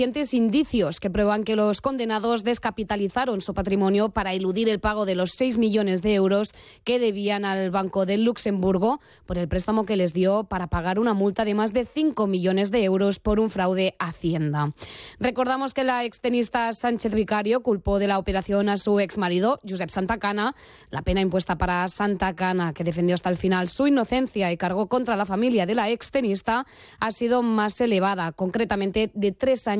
suficientes indicios que prueban que los condenados descapitalizaron su patrimonio para eludir el pago de los 6 millones de euros que debían al Banco de Luxemburgo por el préstamo que les dio para pagar una multa de más de 5 millones de euros por un fraude a Hacienda. Recordamos que la extenista Sánchez Vicario culpó de la operación a su exmarido, Josep Santacana. La pena impuesta para Santacana, que defendió hasta el final su inocencia y cargó contra la familia de la extenista, ha sido más elevada, concretamente de tres años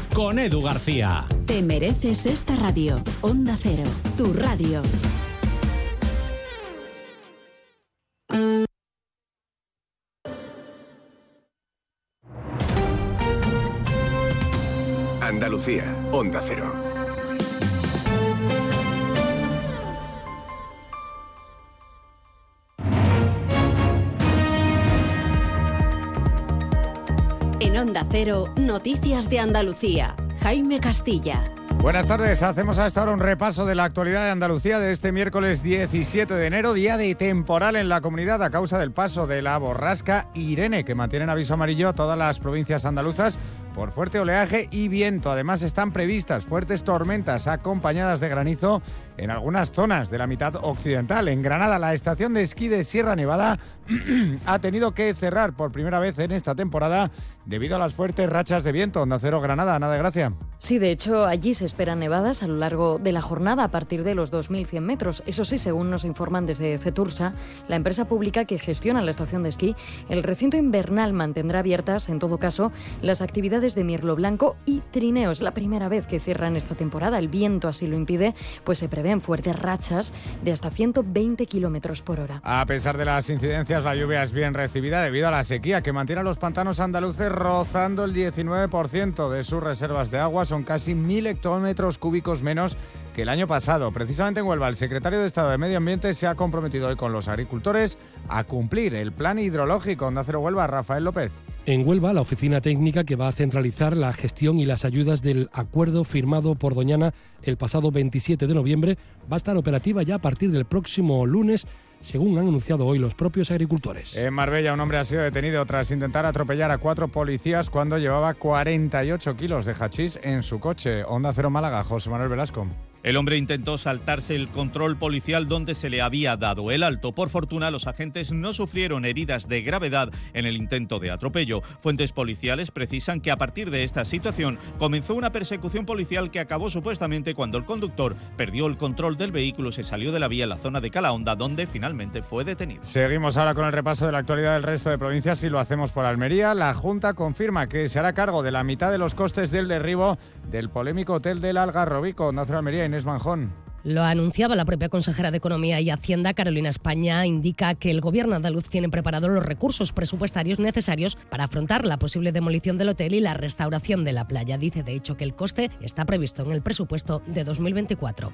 Con Edu García. Te mereces esta radio. Onda Cero, tu radio. Andalucía, Onda Cero. Onda Noticias de Andalucía. Jaime Castilla. Buenas tardes, hacemos a esta hora un repaso de la actualidad de Andalucía de este miércoles 17 de enero, día de temporal en la comunidad a causa del paso de la borrasca Irene, que mantiene en aviso amarillo a todas las provincias andaluzas por fuerte oleaje y viento. Además están previstas fuertes tormentas acompañadas de granizo en algunas zonas de la mitad occidental. En Granada, la estación de esquí de Sierra Nevada ha tenido que cerrar por primera vez en esta temporada debido a las fuertes rachas de viento. Onda Cero Granada, nada de gracia. Sí, de hecho, allí se esperan nevadas a lo largo de la jornada a partir de los 2.100 metros. Eso sí, según nos informan desde Cetursa, la empresa pública que gestiona la estación de esquí, el recinto invernal mantendrá abiertas, en todo caso, las actividades de mirlo blanco y trineo. Es la primera vez que cierran esta temporada. El viento así lo impide, pues se prevén fuertes rachas de hasta 120 kilómetros por hora. A pesar de las incidencias, la lluvia es bien recibida debido a la sequía que mantiene a los pantanos andaluces rozando el 19% de sus reservas de agua. Son casi mil hectómetros cúbicos menos que el año pasado. Precisamente en Huelva, el secretario de Estado de Medio Ambiente se ha comprometido hoy con los agricultores a cumplir el plan hidrológico. Onda Cero Huelva, Rafael López. En Huelva, la oficina técnica que va a centralizar la gestión y las ayudas del acuerdo firmado por Doñana el pasado 27 de noviembre va a estar operativa ya a partir del próximo lunes según han anunciado hoy los propios agricultores. En Marbella, un hombre ha sido detenido tras intentar atropellar a cuatro policías cuando llevaba 48 kilos de hachís en su coche. Onda Cero Málaga, José Manuel Velasco. El hombre intentó saltarse el control policial donde se le había dado el alto. Por fortuna, los agentes no sufrieron heridas de gravedad en el intento de atropello. Fuentes policiales precisan que a partir de esta situación comenzó una persecución policial que acabó supuestamente cuando el conductor perdió el control del vehículo y se salió de la vía en la zona de Calahonda, donde finalmente fue detenido. Seguimos ahora con el repaso de la actualidad del resto de provincias y lo hacemos por Almería. La Junta confirma que se hará cargo de la mitad de los costes del derribo del polémico hotel del Algarrobico. Nacional Almería, Manjón. Lo anunciaba la propia consejera de Economía y Hacienda, Carolina España, indica que el gobierno andaluz tiene preparados los recursos presupuestarios necesarios para afrontar la posible demolición del hotel y la restauración de la playa. Dice, de hecho, que el coste está previsto en el presupuesto de 2024.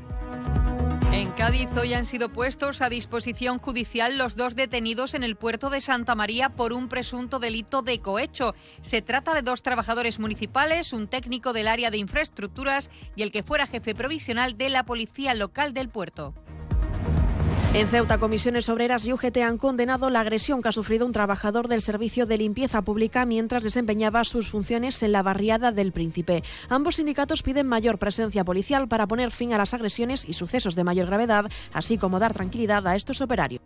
En Cádiz hoy han sido puestos a disposición judicial los dos detenidos en el puerto de Santa María por un presunto delito de cohecho. Se trata de dos trabajadores municipales, un técnico del área de infraestructuras y el que fuera jefe provisional de la policía local del puerto. En Ceuta, comisiones obreras y UGT han condenado la agresión que ha sufrido un trabajador del servicio de limpieza pública mientras desempeñaba sus funciones en la barriada del Príncipe. Ambos sindicatos piden mayor presencia policial para poner fin a las agresiones y sucesos de mayor gravedad, así como dar tranquilidad a estos operarios.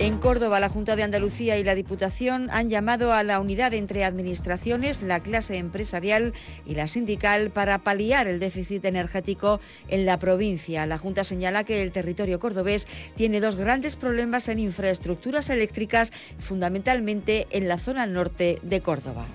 En Córdoba, la Junta de Andalucía y la Diputación han llamado a la unidad entre administraciones, la clase empresarial y la sindical para paliar el déficit energético en la provincia. La Junta señala que el territorio cordobés tiene dos grandes problemas en infraestructuras eléctricas, fundamentalmente en la zona norte de Córdoba.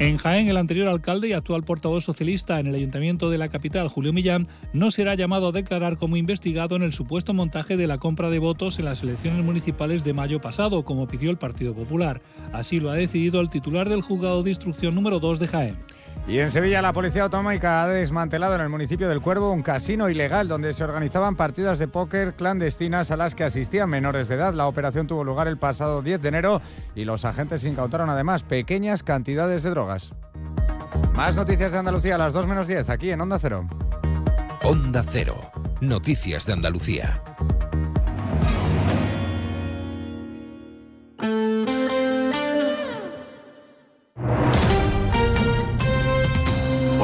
En Jaén, el anterior alcalde y actual portavoz socialista en el ayuntamiento de la capital, Julio Millán, no será llamado a declarar como investigado en el supuesto montaje de la compra de votos en las elecciones municipales de mayo pasado, como pidió el Partido Popular. Así lo ha decidido el titular del juzgado de instrucción número 2 de Jaén. Y en Sevilla la Policía Autonómica ha desmantelado en el municipio del Cuervo un casino ilegal donde se organizaban partidas de póker clandestinas a las que asistían menores de edad. La operación tuvo lugar el pasado 10 de enero y los agentes incautaron además pequeñas cantidades de drogas. Más noticias de Andalucía a las 2 menos 10 aquí en Onda Cero. Onda Cero. Noticias de Andalucía.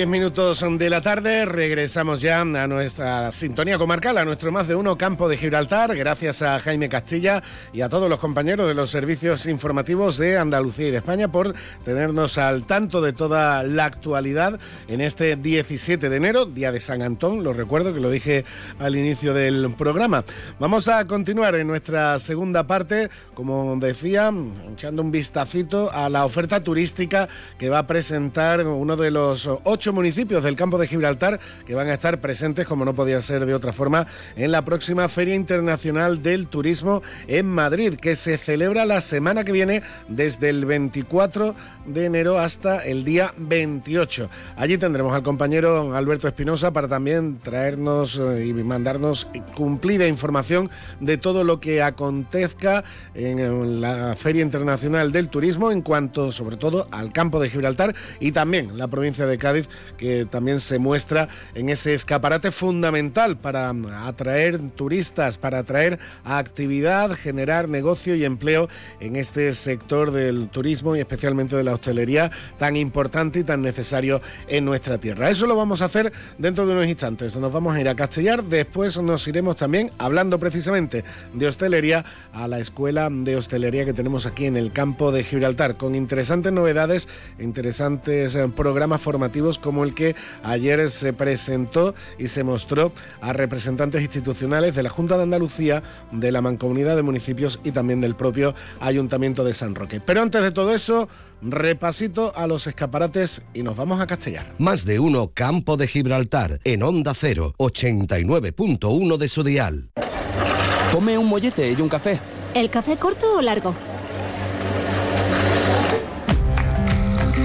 Una y diez minutos de la tarde, regresamos ya a nuestra sintonía comarcal, a nuestro más de uno campo de Gibraltar, gracias a Jaime Castilla y a todos los compañeros de los servicios informativos de Andalucía y de España por tenernos al tanto de toda la actualidad en este 17 de enero, día de San Antón, lo recuerdo que lo dije al inicio del programa. Vamos a continuar en nuestra segunda parte, como decía, echando un vistacito a la oferta turística que va a presentar uno de los ocho municipios del campo de Gibraltar que van a estar presentes, como no podía ser de otra forma, en la próxima Feria Internacional del Turismo en Madrid, que se celebra la semana que viene desde el 24 de enero hasta el día 28. Allí tendremos al compañero Alberto Espinosa para también traernos eh, y mandarnos cumplida información de todo lo que acontezca en la Feria Internacional del Turismo en cuanto sobre todo al campo de Gibraltar y también la provincia de Cádiz que también se muestra en ese escaparate fundamental para atraer turistas, para atraer actividad, generar negocio y empleo en este sector del turismo y especialmente de la hostelería tan importante y tan necesario en nuestra tierra. Eso lo vamos a hacer dentro de unos instantes. Nos vamos a ir a Castellar, después nos iremos también hablando precisamente de hostelería a la escuela de hostelería que tenemos aquí en el campo de Gibraltar, con interesantes novedades, interesantes eh, programas formativos como el que ayer se presentó y se mostró a representantes institucionales de la Junta de Andalucía, de la Mancomunidad de Municipios y también del propio Ayuntamiento de San Roque. Pero antes de todo eso, repasito a los escaparates y nos vamos a Castellar. Más de uno Campo de Gibraltar en Onda 0, 89.1 de su dial. Tome un mollete y un café. ¿El café corto o largo?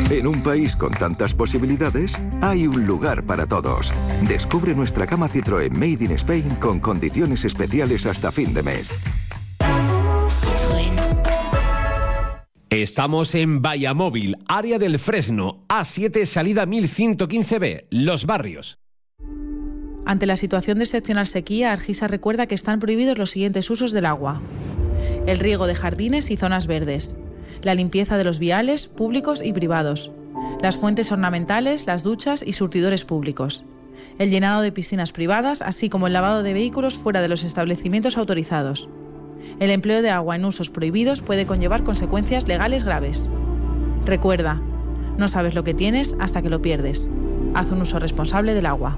En un país con tantas posibilidades, hay un lugar para todos. Descubre nuestra cama Citroën Made in Spain con condiciones especiales hasta fin de mes. Estamos en Vallamóvil, área del Fresno, A7, salida 1115B, Los Barrios. Ante la situación de excepcional sequía, Argisa recuerda que están prohibidos los siguientes usos del agua. El riego de jardines y zonas verdes, la limpieza de los viales públicos y privados, las fuentes ornamentales, las duchas y surtidores públicos, el llenado de piscinas privadas, así como el lavado de vehículos fuera de los establecimientos autorizados, El empleo de agua en usos prohibidos puede conllevar consecuencias legales graves. Recuerda, no sabes lo que tienes hasta que lo pierdes. Haz un uso responsable del agua.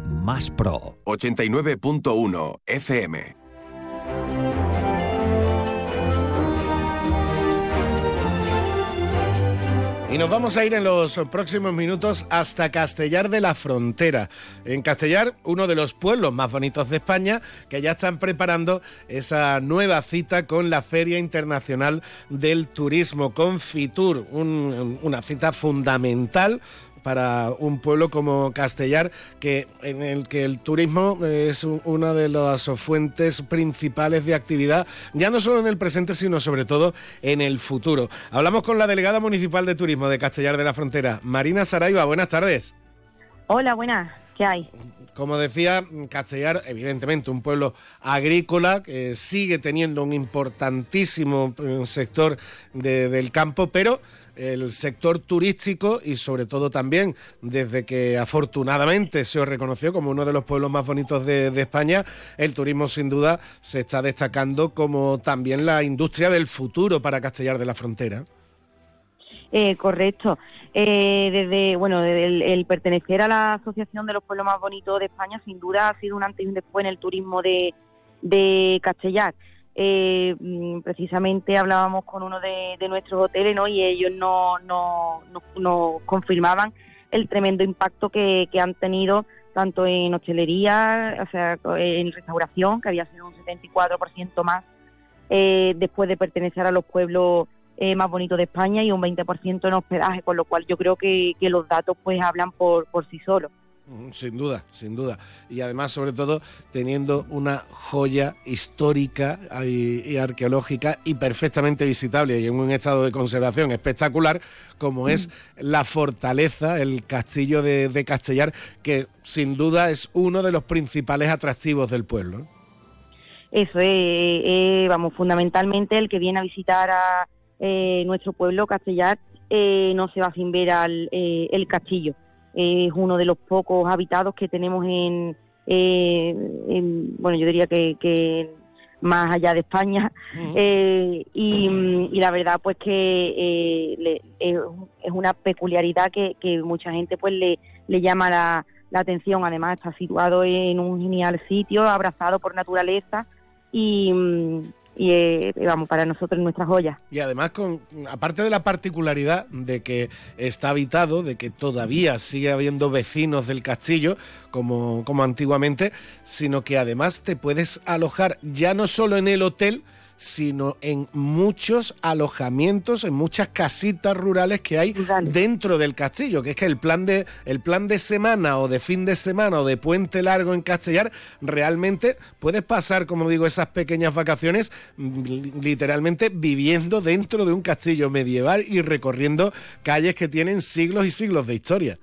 más pro. 89.1 FM. Y nos vamos a ir en los próximos minutos hasta Castellar de la Frontera. En Castellar, uno de los pueblos más bonitos de España, que ya están preparando esa nueva cita con la Feria Internacional del Turismo, con FITUR, un- una cita fundamental para un pueblo como Castellar, que, en el que el turismo es un- una de las fuentes principales de actividad, ya no solo en el presente, sino sobre todo en el futuro. Hablamos con la delegada municipal de turismo de Castellar de la Frontera, Marina Saraiva. Buenas tardes. Hola, buenas. ¿Qué hay? Como decía, Castellar, evidentemente un pueblo agrícola que sigue teniendo un importantísimo eh, sector de- del campo, pero el sector turístico y sobre todo también desde que afortunadamente se os reconoció como uno de los pueblos más bonitos de, España, el turismo sin duda se está destacando como también la industria del futuro para Castellar de la Frontera. Eh, correcto. Eh, desde, bueno, el pertenecer a la Asociación de los Pueblos Más Bonitos de España, sin duda ha sido un antes y un después en el turismo de, de Castellar. Eh, mm, precisamente hablábamos con uno de, nuestros hoteles, ¿no? Y ellos no, no, no, nos confirmaban el tremendo impacto que, que han tenido tanto en hostelería, o sea, en restauración, que había sido un 74% más eh, después de pertenecer a los pueblos eh, más bonitos de España y un 20% en hospedaje, con lo cual yo creo que, que los datos pues hablan por, por sí solos. Mm, Sin duda, sin duda. Y además, sobre todo, teniendo una joya histórica y, y arqueológica y perfectamente visitable y en un estado de conservación espectacular, como es la fortaleza, el castillo de, de Castellar, que sin duda es uno de los principales atractivos del pueblo. Eso es, eh, vamos, fundamentalmente el que viene a visitar a eh, nuestro pueblo, Castellar, eh, no se va sin ver al, eh, el castillo. Es uno de los pocos habitados que tenemos en, eh, en- bueno, yo diría que, que más allá de España. Eh, y, y la verdad, pues que eh, le- es, una peculiaridad que, que mucha gente pues le, le llama la, la atención. Además, está situado en un genial sitio, abrazado por naturaleza y, y eh, vamos, para nosotros es nuestra joya. Y además, con, aparte de la particularidad de que está habitado, de que todavía sigue habiendo vecinos del castillo, como, como antiguamente, sino que además te puedes alojar ya no solo en el hotel, sino en muchos alojamientos, en muchas casitas rurales que hay dentro del castillo, que es que el plan de el plan de semana o de fin de semana o de puente largo en Castellar realmente puedes pasar, como digo, esas pequeñas vacaciones mm, li- literalmente viviendo dentro de un castillo medieval y recorriendo calles que tienen siglos y siglos de historia.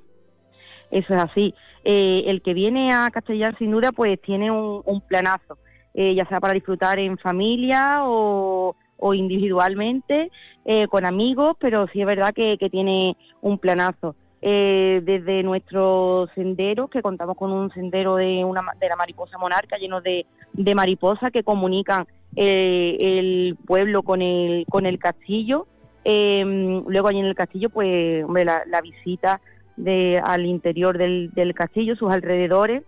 Eso es así. Eh, el que viene a Castellar, sin duda, pues tiene un, un planazo, eh, ya sea para disfrutar en familia o, o individualmente, eh, con amigos, pero sí es verdad que, tiene un planazo. Eh, desde nuestros senderos, que contamos con un sendero de, una, de la mariposa monarca lleno de, de mariposas que comunican eh, el pueblo con el, con el castillo. Eh, luego allí en el castillo, pues, hombre, la, la visita de, al interior del, del castillo, sus alrededores,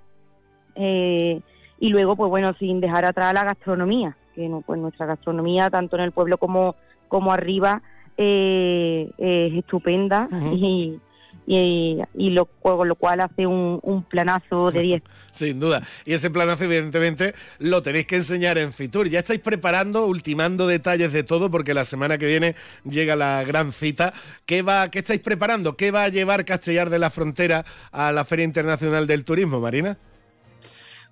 eh, y luego, pues bueno, sin dejar atrás la gastronomía, que no, pues nuestra gastronomía, tanto en el pueblo como, como arriba, eh, es estupenda y, y, y lo, con lo cual hace un, un planazo de 10. Sin duda. Y ese planazo, evidentemente, lo tenéis que enseñar en Fitur. Ya estáis preparando, ultimando detalles de todo, porque la semana que viene llega la gran cita. ¿Qué, va, qué estáis preparando? ¿Qué va a llevar Castellar de la Frontera a la Feria Internacional del Turismo, Marina?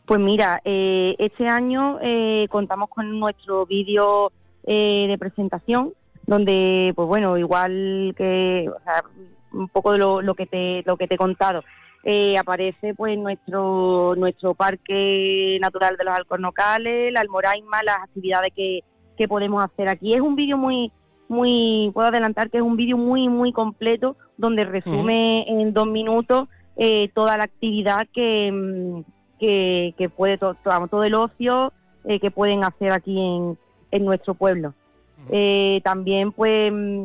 Pues mira, eh, este año eh, contamos con nuestro vídeo eh, de presentación, donde, pues bueno, igual que, o sea, un poco de lo, lo que te lo que te he contado. Eh, aparece pues nuestro nuestro parque natural de los alcornocales, la almoraima, las actividades que, que podemos hacer aquí. Es un vídeo muy muy puedo adelantar que es un vídeo muy muy completo donde resume en dos minutos eh, toda la actividad que, mm, que, que puede to- to- todo el ocio eh, que pueden hacer aquí en, en nuestro pueblo. Eh, también pues mm,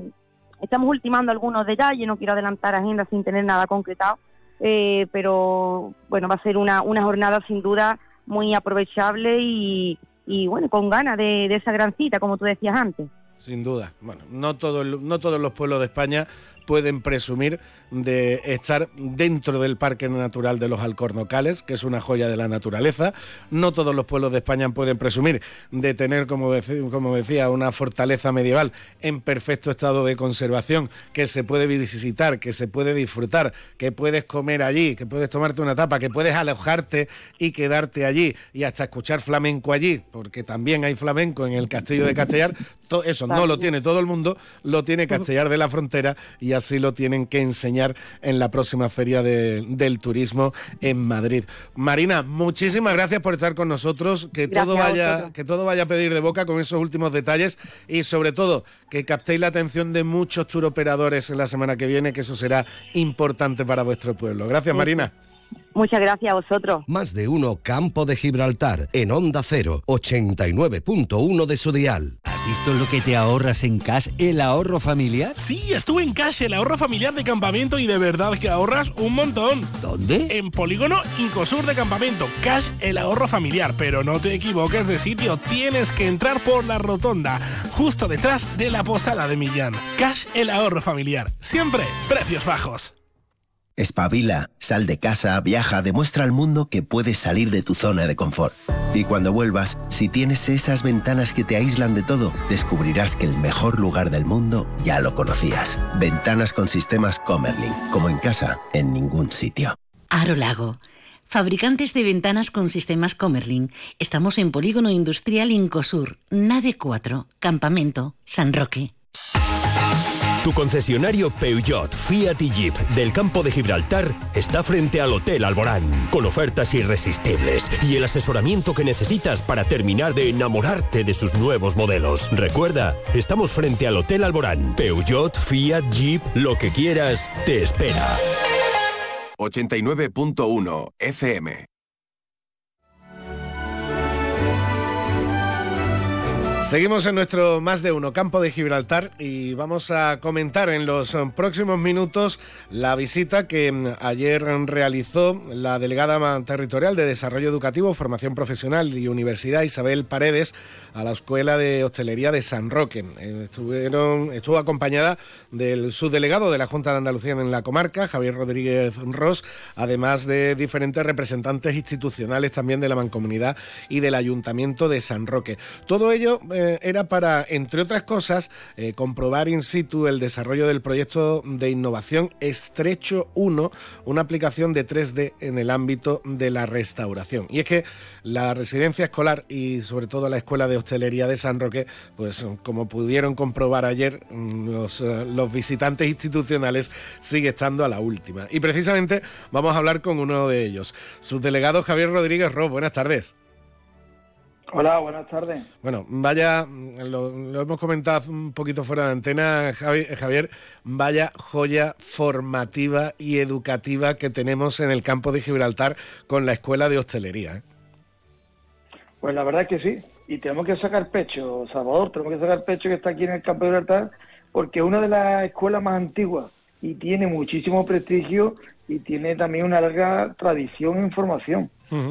estamos ultimando algunos detalles, no quiero adelantar agenda sin tener nada concretado, eh, pero bueno, va a ser una, una jornada sin duda muy aprovechable y, y bueno, con ganas de, de esa gran cita, como tú decías antes. Sin duda. Bueno, no, todo no todos los pueblos de España pueden presumir de estar dentro del Parque Natural de los Alcornocales, que es una joya de la naturaleza. No todos los pueblos de España pueden presumir de tener, como, como decía, una fortaleza medieval en perfecto estado de conservación, que se puede visitar, que se puede disfrutar, que puedes comer allí, que puedes tomarte una tapa, que puedes alojarte y quedarte allí y hasta escuchar flamenco allí, porque también hay flamenco en el Castillo de Castellar. Eso no lo tiene todo el mundo, lo tiene Castellar de la Frontera y así lo tienen que enseñar en la próxima feria de- del turismo en Madrid. Marina, muchísimas gracias por estar con nosotros, que todo Gracias vaya que todo vaya a pedir de boca con esos últimos detalles y sobre todo que captéis la atención de muchos turoperadores en la semana que viene, que eso será importante para vuestro pueblo. Gracias, Marina. Muchas gracias a vosotros. Más de uno Campo de Gibraltar en Onda 0, 89.1 de su dial. ¿Has visto lo que te ahorras en cash el ahorro familiar? Sí, estuve en Cash, el ahorro familiar de campamento y de verdad que ahorras un montón. ¿Dónde? En Polígono Incosur de Campamento. Cash, el ahorro familiar. Pero no te equivoques de sitio, tienes que entrar por la rotonda, justo detrás de la posada de Millán. Cash, el ahorro familiar. Siempre precios bajos. Espabila, sal de casa, viaja, demuestra al mundo que puedes salir de tu zona de confort. Y cuando vuelvas, si tienes esas ventanas que te aíslan de todo, descubrirás que el mejor lugar del mundo ya lo conocías. Ventanas con sistemas Comerlin, como en casa, en ningún sitio. Aro Lago. Fabricantes de ventanas con sistemas Comerlin. Estamos en Polígono Industrial Incosur, Nave 4, Campamento, San Roque. Tu concesionario Peugeot, Fiat y Jeep del campo de Gibraltar está frente al Hotel Alborán, con ofertas irresistibles y el asesoramiento que necesitas para terminar de enamorarte de sus nuevos modelos. Recuerda, estamos frente al Hotel Alborán. Peugeot, Fiat, Jeep, lo que quieras, te espera. 89.1 FM. Seguimos en nuestro más de uno campo de Gibraltar y vamos a comentar en los eh, próximos minutos la visita que mm, ayer realizó la delegada territorial de Desarrollo Educativo, Formación Profesional y Universidad Isabel Paredes a la Escuela de Hostelería de San Roque. Eh, Estuvieron, estuvo acompañada del subdelegado de la Junta de Andalucía en la comarca, Javier Rodríguez Ross, además de diferentes representantes institucionales también de la Mancomunidad y del Ayuntamiento de San Roque. Todo ello eh, era para, entre otras cosas, eh, comprobar in situ el desarrollo del proyecto de innovación Estrecho 1, una aplicación de 3D en el ámbito de la restauración. Y es que la residencia escolar y sobre todo la Escuela de Hostelería de San Roque, pues como pudieron comprobar ayer mm, los, eh, los visitantes institucionales, sigue estando a la última. Y precisamente vamos a hablar con uno de ellos, subdelegado Javier Rodríguez Ross. Buenas tardes. Hola, buenas tardes. Bueno, vaya, lo, lo hemos comentado un poquito fuera de antena, Javi- Javier, vaya joya formativa y educativa que tenemos en el campo de Gibraltar con la Escuela de Hostelería. ¿eh? Pues la verdad es que sí. Y tenemos que sacar pecho, Salvador, tenemos que sacar pecho que está aquí en el campo de Gibraltar, porque es una de las escuelas más antiguas y tiene muchísimo prestigio y tiene también una larga tradición en formación.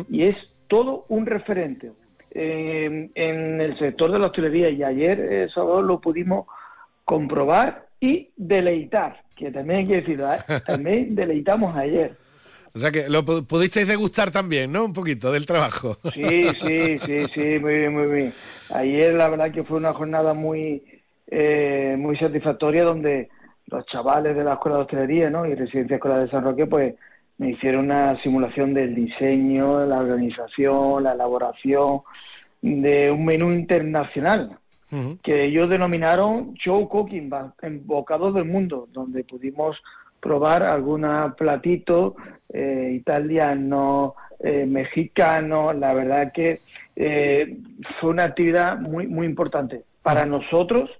Y es todo un referente eh, en el sector de la hostelería. Y ayer, eh, Salvador, lo pudimos comprobar y deleitar, que también hay que decirlo, ¿eh? también deleitamos ayer. O sea que lo pu- pudisteis degustar también, ¿no? Un poquito del trabajo. Sí, sí, sí, sí, muy bien, muy bien. Ayer la verdad que fue una jornada muy eh, muy satisfactoria donde los chavales de la Escuela de Hostelería ¿no? y Residencia Escolar de San Roque pues me hicieron una simulación del diseño, la organización, la elaboración de un menú internacional. que ellos denominaron Show Cooking, en bocados del mundo, donde pudimos probar algunos platitos eh, italianos, eh, mexicanos. La verdad que eh, fue una actividad muy, muy importante para nosotros,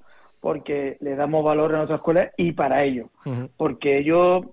porque le damos valor a nuestra escuela y para ellos, porque ellos,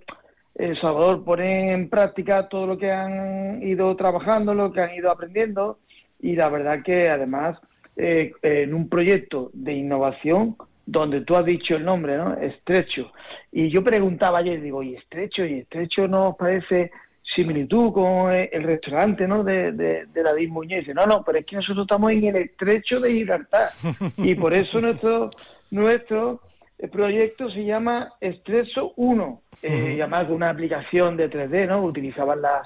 El Salvador, ponen en práctica todo lo que han ido trabajando, lo que han ido aprendiendo, y la verdad que además eh, en un proyecto de innovación donde tú has dicho el nombre, ¿no? Estrecho. Y yo preguntaba ayer, digo, ¿y estrecho? ¿Y estrecho no os parece similitud con el restaurante, ¿no? De, de, de David. Dice, no, no, pero es que nosotros estamos en el estrecho de Gibraltar. y por eso nuestro, nuestro proyecto se llama Estrecho 1. Eh, de una aplicación de 3D, ¿no? Utilizaban las,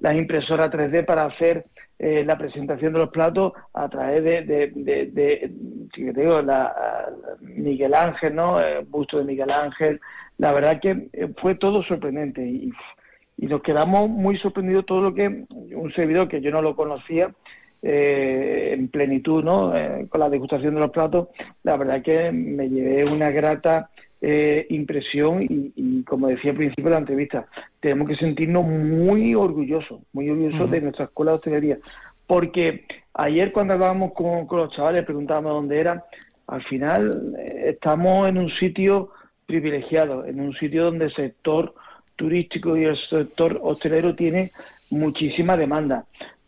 las impresoras 3D para hacer eh, la presentación de los platos a través de, de, de, digo, la, Miguel Ángel, ¿no? El busto de Miguel Ángel. La verdad que eh, fue todo sorprendente y, y nos quedamos muy sorprendidos todo lo que un servidor que yo no lo conocía eh, en plenitud, ¿no? con la degustación de los platos, la verdad que me llevé una grata eh, impresión y, como decía al principio de la entrevista, tenemos que sentirnos muy orgullosos, muy orgullosos de nuestra escuela de hostelería, porque ayer cuando hablábamos con, los chavales, preguntábamos dónde era, al final eh, estamos en un sitio privilegiado, en un sitio donde el sector turístico y el sector hostelero tiene muchísima demanda.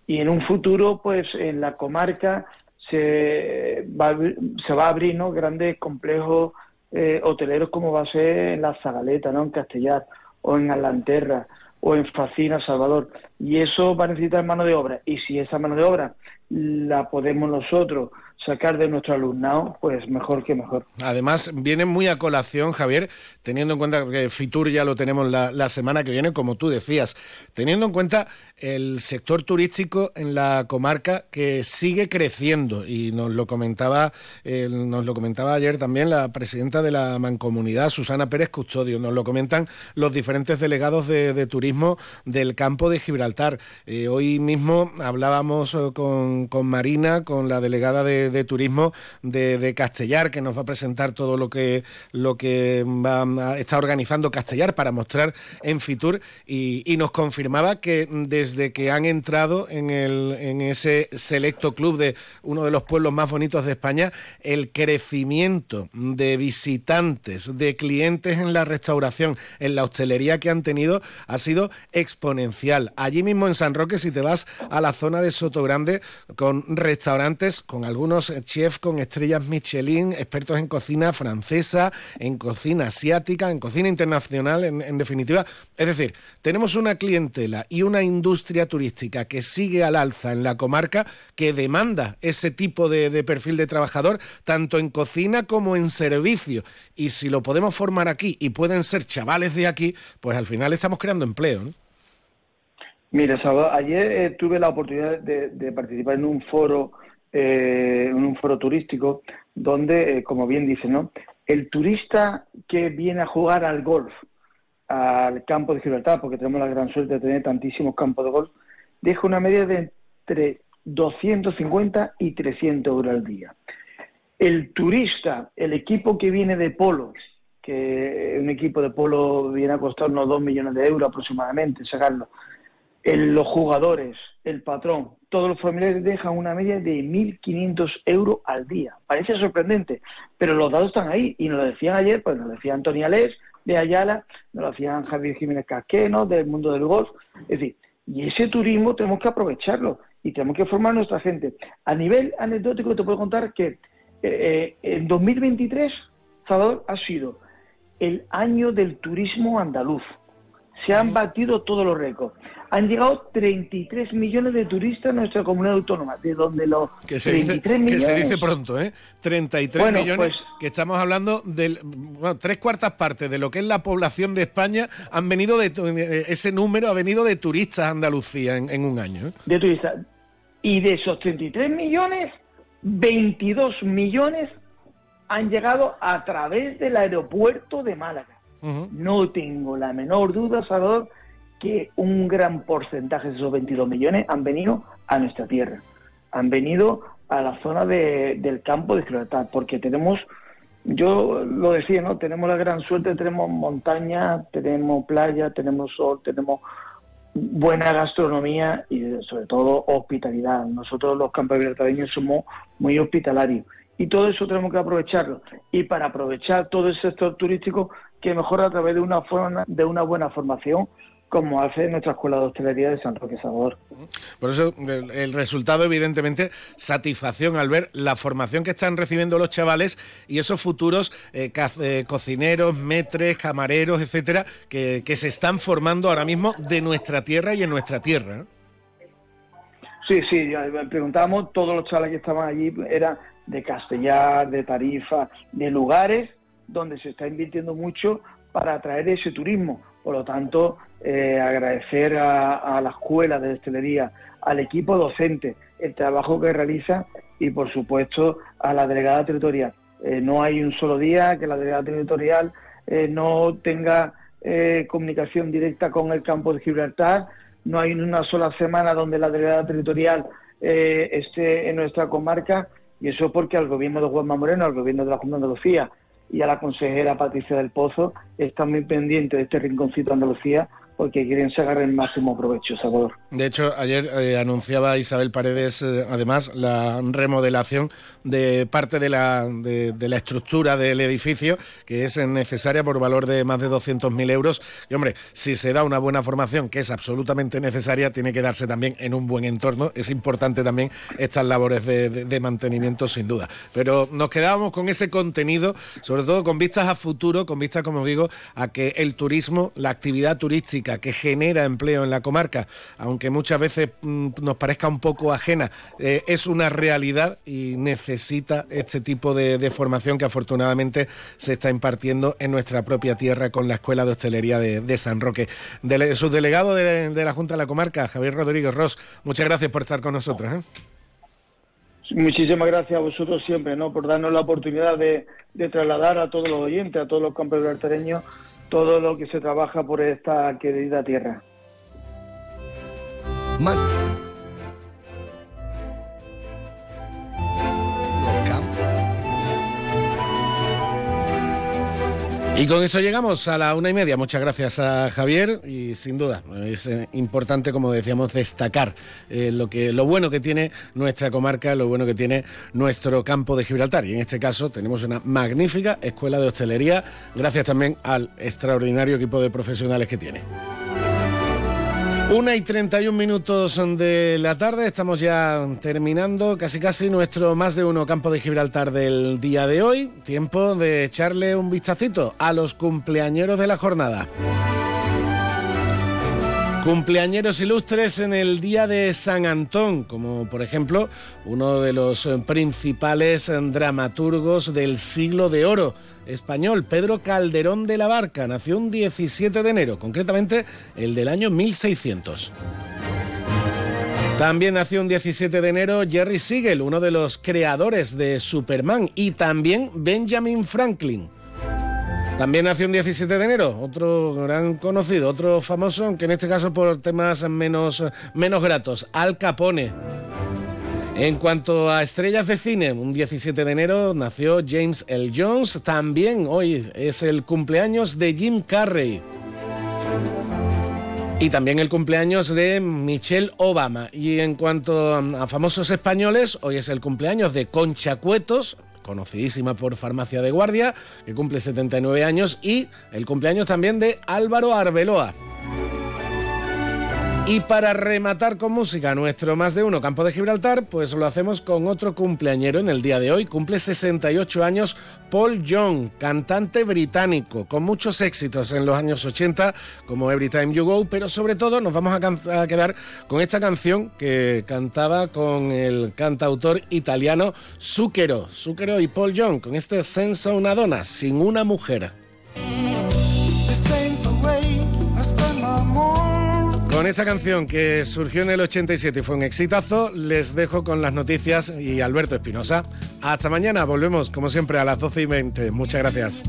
Y en un futuro, pues en la comarca se va, se va a abrir ¿no? grandes complejos eh, hoteleros como va a ser en La Zagaleta, ¿no? en Castellar, o en Alanterra, o en Facina, Salvador. Y eso va a necesitar mano de obra. Y si esa mano de obra la podemos nosotros sacar de nuestro alumnado, pues mejor que mejor. Además, viene muy a colación, Javier, teniendo en cuenta que Fitur ya lo tenemos la, semana que viene, como tú decías, teniendo en cuenta el sector turístico en la comarca que sigue creciendo y nos lo comentaba, nos lo comentaba ayer también la presidenta de la mancomunidad, Susana Pérez Custodio, nos lo comentan los diferentes delegados de, turismo del campo de Gibraltar. Eh, hoy mismo hablábamos eh, con Marina, con la delegada de de turismo de, Castellar, que nos va a presentar todo lo que, lo que va, está organizando Castellar para mostrar en Fitur y, nos confirmaba que desde que han entrado en, el, en ese selecto club de uno de los pueblos más bonitos de España, el crecimiento de visitantes, de clientes en la restauración, en la hostelería que han tenido, ha sido exponencial. Allí mismo en San Roque, si te vas a la zona de Soto Grande, con restaurantes, con algunos chefs con estrellas Michelin, expertos en cocina francesa, en cocina asiática, en cocina internacional, en, definitiva. Es decir, tenemos una clientela y una industria turística que sigue al alza en la comarca, que demanda ese tipo de, perfil de trabajador, tanto en cocina como en servicio. Y si lo podemos formar aquí y pueden ser chavales de aquí, pues al final estamos creando empleo. ¿no? Mira, Salvador, ayer eh, tuve la oportunidad de, participar en un foro eh, en un foro turístico donde, eh, como bien dice, ¿no? El turista que viene a jugar al golf, al campo de Gibraltar, porque tenemos la gran suerte de tener tantísimos campos de golf, deja una media de entre 250 y 300 euros al día. El turista, el equipo que viene de polo, que un equipo de polo viene a costar unos 2 millones de euros aproximadamente, sacarlo, los jugadores, el patrón, todos los familiares dejan una media de 1.500 euros al día. Parece sorprendente, pero los datos están ahí y nos lo decían ayer, pues nos lo decía Antonia Les de Ayala, nos lo decían Javier Jiménez Casqueno del mundo del golf. Es decir, y ese turismo tenemos que aprovecharlo y tenemos que formar nuestra gente. A nivel anecdótico te puedo contar que eh, eh en 2023, Salvador, ha sido el año del turismo andaluz se han batido todos los récords. Han llegado 33 millones de turistas a nuestra comunidad autónoma, de donde los que se 33 dice, millones... Que se dice pronto, ¿eh? 33 millones, pues que estamos hablando de bueno, tres cuartas partes de lo que es la población de España han venido de, ese número ha venido de turistas a Andalucía en, un año. ¿eh? De turistas. Y de esos 33 millones, 22 millones han llegado a través del aeropuerto de Málaga. No tengo la menor duda, Salvador, que un gran porcentaje de esos 22 millones han venido a nuestra tierra. Han venido a la zona de, del campo de Gibraltar, porque tenemos, yo lo decía, ¿no? Tenemos la gran suerte, tenemos montaña, tenemos playa, tenemos sol, tenemos buena gastronomía y sobre todo hospitalidad. Nosotros los campos gibraltareños somos muy hospitalarios y todo eso tenemos que aprovecharlo. Y para aprovechar todo el sector turístico, que mejor a través de una, forma, de una buena formación como hace nuestra Escuela de Hostelería de San Roque Salvador. Por eso el, resultado, evidentemente, satisfacción al ver la formación que están recibiendo los chavales y esos futuros eh, eh, cocineros, metres, camareros, etcétera, que, se están formando ahora mismo de nuestra tierra y en nuestra tierra. Sí, sí, preguntábamos, todos los chavales que estaban allí eran de Castellar, de Tarifa, de lugares donde se está invirtiendo mucho para atraer ese turismo. Por lo tanto, eh, agradecer a, la escuela de hostelería, al equipo docente, el trabajo que realiza y, por supuesto, a la delegada territorial. Eh, no hay un solo día que la delegada territorial eh, no tenga comunicación directa con el campo de Gibraltar, no hay una sola semana donde la delegada territorial esté en nuestra comarca y eso porque al gobierno de Juanma Moreno, al gobierno de la Junta de Andalucía y a la consejera Patricia del Pozo están muy pendientes de este rinconcito de Andalucía porque quieren sacar el máximo provecho, Salvador. De hecho, ayer eh, anunciaba Isabel Paredes, eh, además, la remodelación de parte de la, de, la estructura del edificio, que es necesaria por valor de más de 200.000 euros. Y, hombre, si se da una buena formación, que es absolutamente necesaria, tiene que darse también en un buen entorno. Es importante también estas labores de, de mantenimiento, sin duda. Pero nos quedábamos con ese contenido, sobre todo con vistas a futuro, con vistas, como digo, a que el turismo, la actividad turística, que genera empleo en la comarca, aunque muchas veces mm, nos parezca un poco ajena, eh, es una realidad y necesita este tipo de, formación que afortunadamente se está impartiendo en nuestra propia tierra con la Escuela de Hostelería de, San Roque. Dele, subdelegado de, de, la Junta de la Comarca, Javier Rodríguez Ross, muchas gracias por estar con nosotros. ¿eh? Muchísimas gracias a vosotros siempre, ¿no? Por darnos la oportunidad de, trasladar a todos los oyentes, a todos los campos libertarios todo lo que se trabaja por esta querida tierra. Y con eso llegamos a la una y media. Muchas gracias a Javier y sin duda es eh, importante, como decíamos, destacar eh, lo que lo bueno que tiene nuestra comarca, lo bueno que tiene nuestro campo de Gibraltar. Y en este caso tenemos una magnífica escuela de hostelería, gracias también al extraordinario equipo de profesionales que tiene. Una y 31 minutos de la tarde, estamos ya terminando casi casi nuestro más de uno campo de Gibraltar del día de hoy. Tiempo de echarle un vistacito a los cumpleañeros de la jornada. Cumpleañeros ilustres en el día de San Antón, como por ejemplo uno de los principales dramaturgos del siglo de oro español, Pedro Calderón de la Barca, nació un 17 de enero, concretamente el del año 1600. También nació un 17 de enero Jerry Siegel, uno de los creadores de Superman, y también Benjamin Franklin. También nació un 17 de enero, otro gran conocido, otro famoso, aunque en este caso por temas menos, menos gratos, Al Capone. En cuanto a estrellas de cine, un 17 de enero nació James L. Jones. También hoy es el cumpleaños de Jim Carrey. Y también el cumpleaños de Michelle Obama. Y en cuanto a famosos españoles, hoy es el cumpleaños de Concha Cuetos, conocidísima por Farmacia de Guardia, que cumple 79 años, y el cumpleaños también de Álvaro Arbeloa. Y para rematar con música nuestro más de uno campo de Gibraltar, pues lo hacemos con otro cumpleañero en el día de hoy. Cumple 68 años Paul Young, cantante británico, con muchos éxitos en los años 80, como Every Time You Go, pero sobre todo nos vamos a, quedar con esta canción que cantaba con el cantautor italiano Zucchero. Zucchero y Paul Young, con este Senza una donna, sin una mujer. Con esta canción que surgió en el 87 y fue un exitazo, les dejo con las noticias y Alberto Espinosa. Hasta mañana, volvemos como siempre a las 12 y 20. Muchas gracias.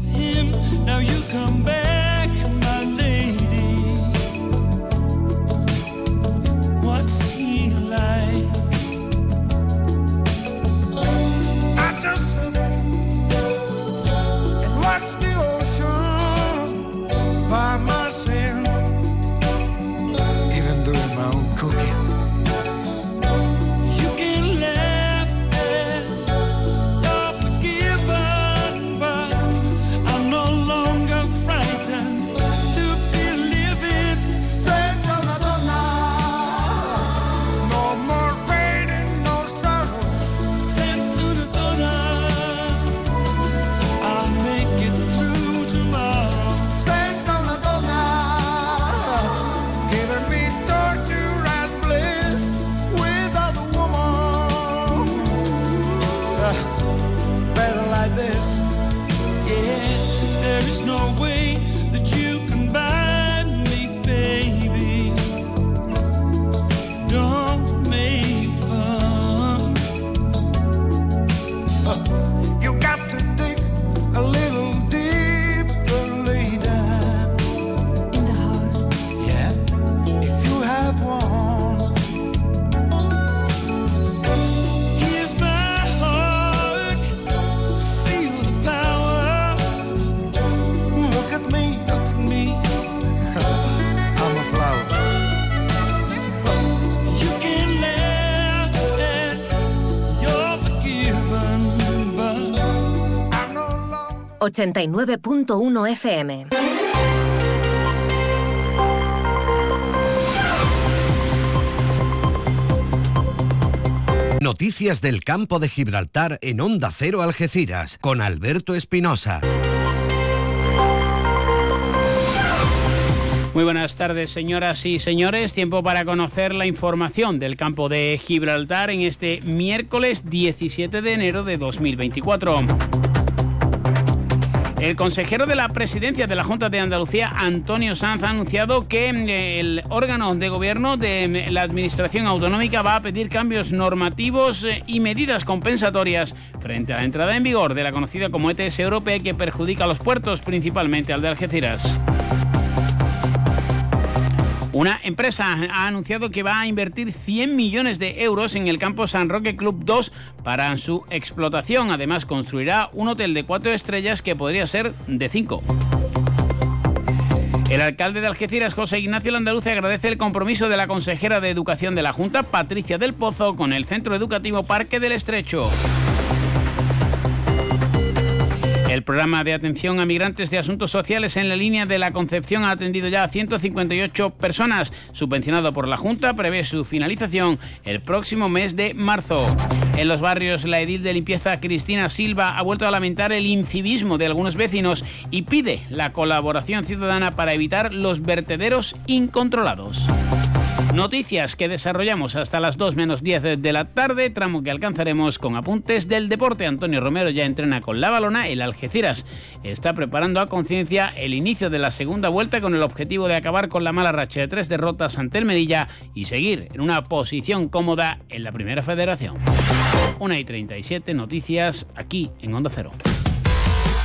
89.1 FM. Noticias del campo de Gibraltar en Onda Cero Algeciras con Alberto Espinosa. Muy buenas tardes, señoras y señores. Tiempo para conocer la información del campo de Gibraltar en este miércoles 17 de enero de 2024. El consejero de la presidencia de la Junta de Andalucía, Antonio Sanz, ha anunciado que mm, el órgano de gobierno de mm, la Administración Autonómica va a pedir cambios normativos eh, y medidas compensatorias frente a la entrada en vigor de la conocida como ETS europea que perjudica a los puertos, principalmente al de Algeciras. Una empresa ha anunciado que va a invertir 100 millones de euros en el campo San Roque Club 2 para su explotación. Además, construirá un hotel de cuatro estrellas que podría ser de cinco. El alcalde de Algeciras, José Ignacio Landaluce, agradece el compromiso de la consejera de Educación de la Junta, Patricia del Pozo, con el Centro Educativo Parque del Estrecho. El programa de atención a migrantes de asuntos sociales en la línea de la Concepción ha atendido ya a 158 personas. Subvencionado por la Junta, prevé su finalización el próximo mes de marzo. En los barrios, la edil de limpieza Cristina Silva ha vuelto a lamentar el incivismo de algunos vecinos y pide la colaboración ciudadana para evitar los vertederos incontrolados. Noticias que desarrollamos hasta las 2 menos 10 de la tarde, tramo que alcanzaremos con apuntes del deporte. Antonio Romero ya entrena con la balona, el Algeciras está preparando a conciencia el inicio de la segunda vuelta con el objetivo de acabar con la mala racha de tres derrotas ante el Medilla y seguir en una posición cómoda en la primera federación. 1 y 37 noticias aquí en Onda Cero.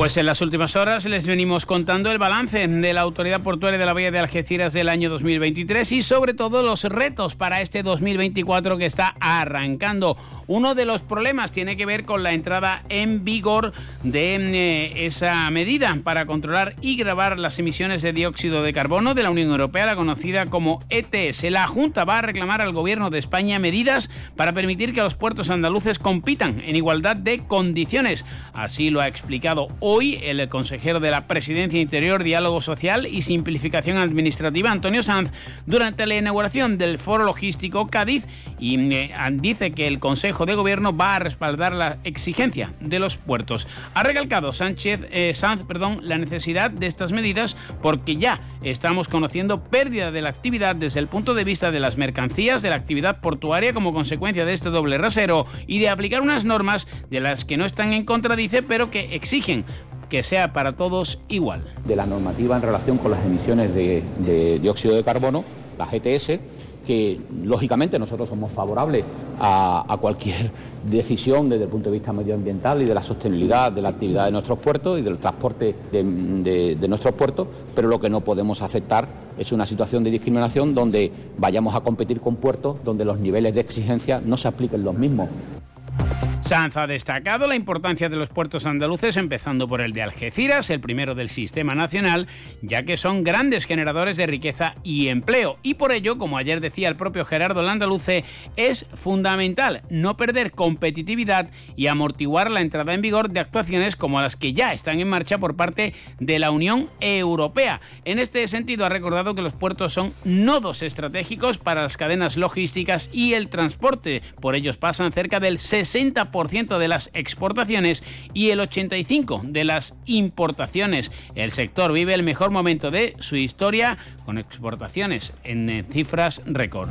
Pues en las últimas horas les venimos contando el balance de la Autoridad Portuaria de la Bahía de Algeciras del año 2023 y sobre todo los retos para este 2024 que está arrancando. Uno de los problemas tiene que ver con la entrada en vigor de eh, esa medida para controlar y grabar las emisiones de dióxido de carbono de la Unión Europea, la conocida como ETS. La Junta va a reclamar al Gobierno de España medidas para permitir que los puertos andaluces compitan en igualdad de condiciones. Así lo ha explicado hoy el consejero de la Presidencia Interior, Diálogo Social y Simplificación Administrativa, Antonio Sanz, durante la inauguración del Foro Logístico Cádiz y eh, dice que el Consejo de Gobierno va a respaldar la exigencia de los puertos. Ha recalcado Sánchez, eh, Sanz perdón, la necesidad de estas medidas porque ya estamos conociendo pérdida de la actividad desde el punto de vista de las mercancías, de la actividad portuaria como consecuencia de este doble rasero y de aplicar unas normas de las que no están en contra, dice, pero que exigen que sea para todos igual. De la normativa en relación con las emisiones de, dióxido de carbono, la GTS, que lógicamente nosotros somos favorables a, cualquier decisión desde el punto de vista medioambiental y de la sostenibilidad de la actividad de nuestros puertos y del transporte de, nuestros puertos, pero lo que no podemos aceptar es una situación de discriminación donde vayamos a competir con puertos donde los niveles de exigencia no se apliquen los mismos. Sanz ha destacado la importancia de los puertos andaluces, empezando por el de Algeciras, el primero del sistema nacional, ya que son grandes generadores de riqueza y empleo. Y por ello, como ayer decía el propio Gerardo Landaluce, es fundamental no perder competitividad y amortiguar la entrada en vigor de actuaciones como las que ya están en marcha por parte de la Unión Europea. En este sentido, ha recordado que los puertos son nodos estratégicos para las cadenas logísticas y el transporte. Por ellos pasan cerca del 60% de las exportaciones y el 85% de las importaciones. El sector vive el mejor momento de su historia con exportaciones en cifras récord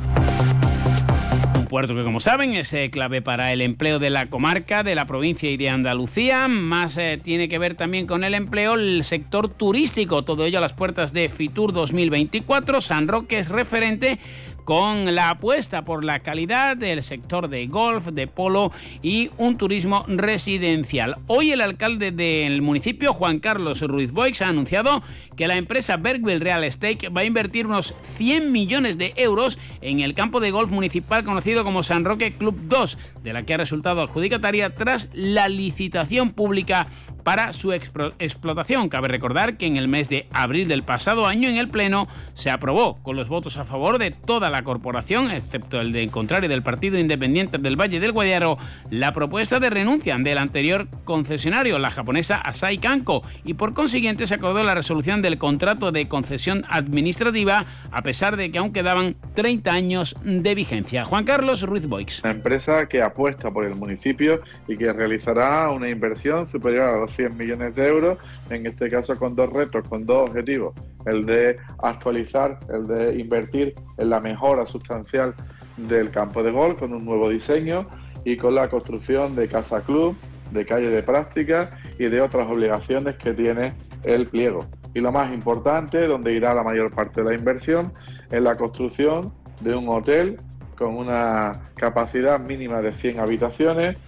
puerto que, como saben, es eh, clave para el empleo de la comarca, de la provincia y de Andalucía. Más eh, tiene que ver también con el empleo el sector turístico. Todo ello a las puertas de Fitur 2024. San Roque es referente con la apuesta por la calidad del sector de golf, de polo y un turismo residencial. Hoy el alcalde del municipio, Juan Carlos Ruiz Boix, ha anunciado que la empresa Bergville Real Estate va a invertir unos 100 millones de euros en el campo de golf municipal conocido como San Roque Club 2, de la que ha resultado adjudicataria tras la licitación pública para su explotación. Cabe recordar que en el mes de abril del pasado año en el Pleno se aprobó con los votos a favor de toda la corporación, excepto el de contrario del Partido Independiente del Valle del Guadiaro, la propuesta de renuncia del anterior concesionario, la japonesa Asai Kanko, y por consiguiente se acordó la resolución del contrato de concesión administrativa, a pesar de que aún quedaban 30 años de vigencia. Juan Carlos Ruiz Boix. Una empresa que apuesta por el municipio y que realizará una inversión superior a los 100 millones de euros, en este caso con dos retos, con dos objetivos, el de actualizar, el de invertir en la mejora sustancial del campo de gol con un nuevo diseño y con la construcción de casa club, de calle de práctica y de otras obligaciones que tiene el pliego. Y lo más importante, donde irá la mayor parte de la inversión, es la construcción de un hotel con una capacidad mínima de 100 habitaciones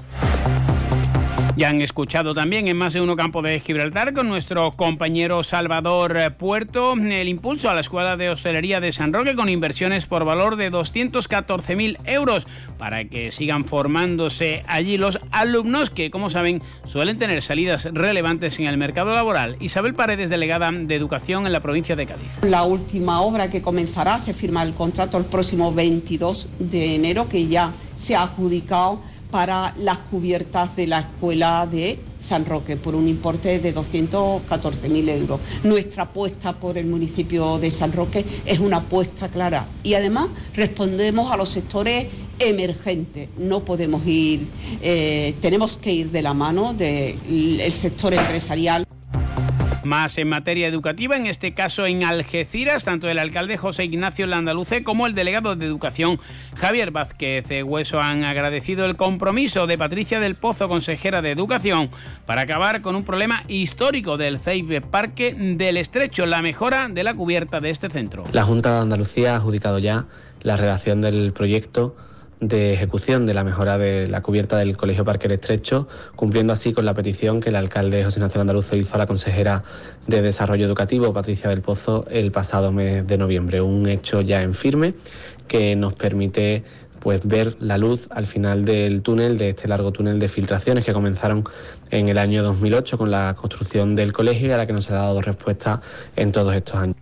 ya han escuchado también en más de uno campo de Gibraltar con nuestro compañero Salvador Puerto el impulso a la Escuela de Hostelería de San Roque con inversiones por valor de 214.000 euros para que sigan formándose allí los alumnos que, como saben, suelen tener salidas relevantes en el mercado laboral. Isabel Paredes, delegada de Educación en la provincia de Cádiz. La última obra que comenzará, se firma el contrato el próximo 22 de enero, que ya se ha adjudicado para las cubiertas de la escuela de San Roque por un importe de 214.000 euros. Nuestra apuesta por el municipio de San Roque es una apuesta clara y además respondemos a los sectores emergentes. No podemos ir, eh, tenemos que ir de la mano del sector empresarial. Más en materia educativa, en este caso en Algeciras, tanto el alcalde José Ignacio Landaluce como el delegado de Educación Javier Vázquez Hueso han agradecido el compromiso de Patricia del Pozo, consejera de Educación, para acabar con un problema histórico del CEIB Parque del Estrecho, la mejora de la cubierta de este centro. La Junta de Andalucía ha adjudicado ya la redacción del proyecto de ejecución de la mejora de la cubierta del Colegio Parque Estrecho, cumpliendo así con la petición que el alcalde José Ignacio Andaluz hizo a la consejera de Desarrollo Educativo, Patricia del Pozo, el pasado mes de noviembre. Un hecho ya en firme que nos permite pues ver la luz al final del túnel, de este largo túnel de filtraciones que comenzaron en el año 2008 con la construcción del colegio y a la que nos ha dado respuesta en todos estos años.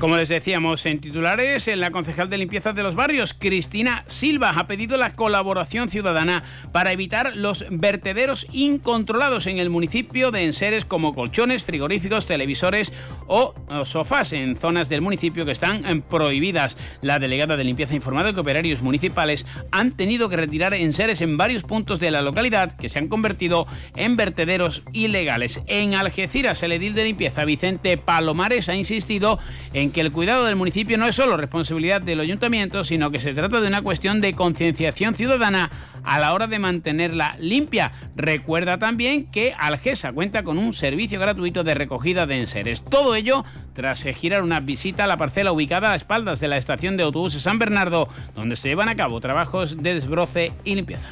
Como les decíamos en titulares, la concejal de limpieza de los barrios, Cristina Silva, ha pedido la colaboración ciudadana para evitar los vertederos incontrolados en el municipio de enseres como colchones, frigoríficos, televisores o sofás en zonas del municipio que están eh, prohibidas. La delegada de limpieza ha informado que operarios municipales han tenido que retirar enseres en varios puntos de la localidad que se han convertido en vertederos ilegales. En Algeciras, el edil de limpieza Vicente Palomares ha insistido en que el cuidado del municipio no es solo responsabilidad del ayuntamiento, sino que se trata de una cuestión de concienciación ciudadana a la hora de mantenerla limpia. Recuerda también que Algesa cuenta con un servicio gratuito de recogida de enseres. Todo ello tras girar una visita a la parcela ubicada a espaldas de la estación de autobuses San Bernardo, donde se llevan a cabo trabajos de desbroce y limpieza.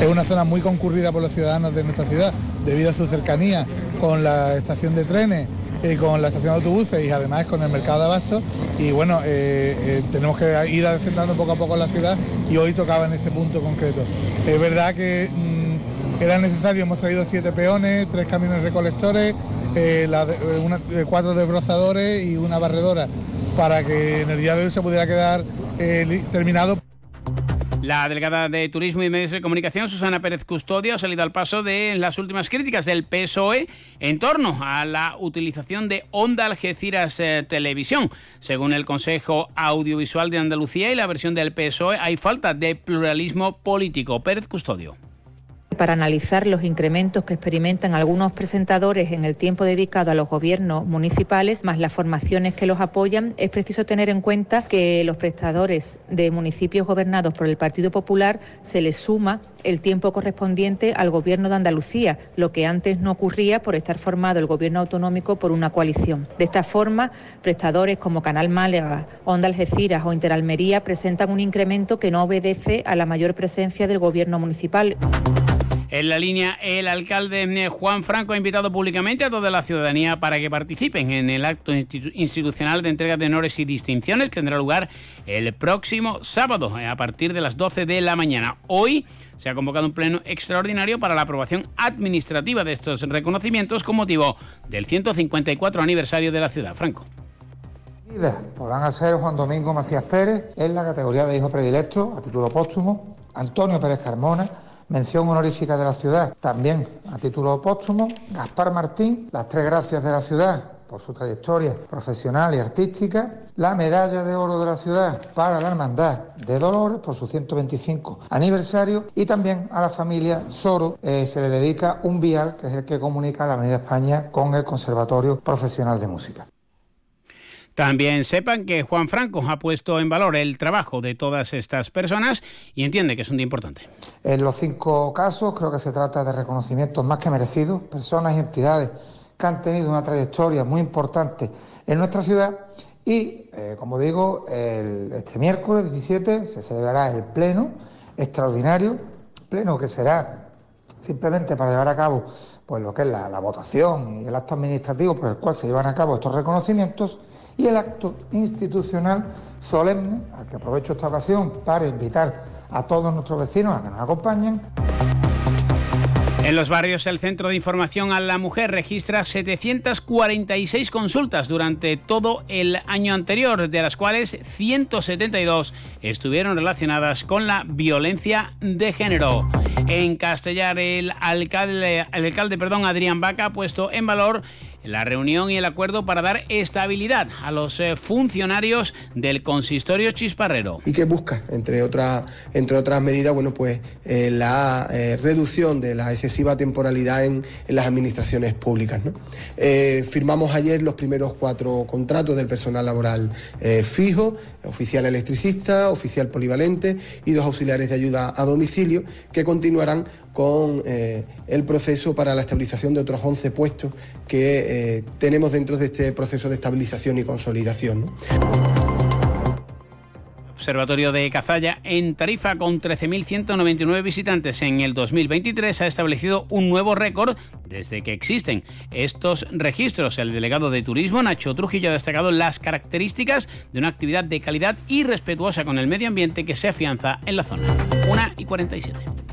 Es una zona muy concurrida por los ciudadanos de nuestra ciudad debido a su cercanía con la estación de trenes y con la estación de autobuses y además con el mercado de abastos. Y bueno, eh, eh, tenemos que ir asentando poco a poco la ciudad y hoy tocaba en este punto concreto. Es verdad que mm, era necesario, hemos traído siete peones, tres camiones recolectores, eh, cuatro desbrozadores y una barredora para que en el día de hoy se pudiera quedar terminado. La delegada de Turismo y Medios de Comunicación, Susana Pérez Custodio, ha salido al paso de las últimas críticas del PSOE en torno a la utilización de Onda Algeciras eh, Televisión. Según el Consejo Audiovisual de Andalucía y la versión del PSOE, hay falta de pluralismo político. Pérez Custodio para analizar los incrementos que experimentan algunos presentadores en el tiempo dedicado a los gobiernos municipales, más las formaciones que los apoyan, es preciso tener en cuenta que los prestadores de municipios gobernados por el Partido Popular se les suma el tiempo correspondiente al Gobierno de Andalucía, lo que antes no ocurría por estar formado el Gobierno autonómico por una coalición. De esta forma, prestadores como Canal Málaga, Onda Algeciras o Interalmería presentan un incremento que no obedece a la mayor presencia del Gobierno municipal. En la línea, el alcalde eh, Juan Franco ha invitado públicamente a toda la ciudadanía para que participen en el acto institucional de entrega de honores y distinciones que tendrá lugar el próximo sábado eh, a partir de las 12 de la mañana. Hoy se ha convocado un pleno extraordinario para la aprobación administrativa de estos reconocimientos con motivo del 154 aniversario de la ciudad. Franco. Pues van a ser Juan Domingo Macías Pérez en la categoría de hijo predilecto a título póstumo, Antonio Pérez Carmona Mención honorífica de la ciudad, también a título póstumo, Gaspar Martín, las tres gracias de la ciudad por su trayectoria profesional y artística, la medalla de oro de la ciudad para la Hermandad de Dolores por su 125 aniversario y también a la familia Soro eh, se le dedica un vial que es el que comunica la Avenida España con el Conservatorio Profesional de Música. También sepan que Juan Franco ha puesto en valor el trabajo de todas estas personas y entiende que es un día importante. En los cinco casos creo que se trata de reconocimientos más que merecidos, personas y entidades que han tenido una trayectoria muy importante en nuestra ciudad y, eh, como digo, este miércoles 17 se celebrará el pleno extraordinario, pleno que será simplemente para llevar a cabo pues lo que es la, la votación y el acto administrativo por el cual se llevan a cabo estos reconocimientos y el acto institucional solemne, al que aprovecho esta ocasión para invitar a todos nuestros vecinos a que nos acompañen. En los barrios, el Centro de Información a la Mujer registra 746 consultas durante todo el año anterior, de las cuales 172 estuvieron relacionadas con la violencia de género. En Castellar, el alcalde, el alcalde perdón, Adrián Vaca ha puesto en valor la reunión y el acuerdo para dar estabilidad a los eh, funcionarios del consistorio chisparrero. ¿Y qué busca? Entre otras, entre otras medidas, bueno, pues eh, la eh, reducción de la excesiva temporalidad en, las administraciones públicas. firmamos ayer los primeros cuatro contratos del personal laboral fijo, oficial electricista, oficial polivalente y dos auxiliares de ayuda a domicilio que continuarán con eh, el proceso para la estabilización de otros 11 puestos que eh, tenemos dentro de este proceso de estabilización y consolidación. Observatorio de Cazalla en Tarifa con 13.199 visitantes en el 2023 ha establecido un nuevo récord desde que existen estos registros. El delegado de turismo Nacho Trujillo ha destacado las características de una actividad de calidad y respetuosa con el medio ambiente que se afianza en la zona. 1 y 47.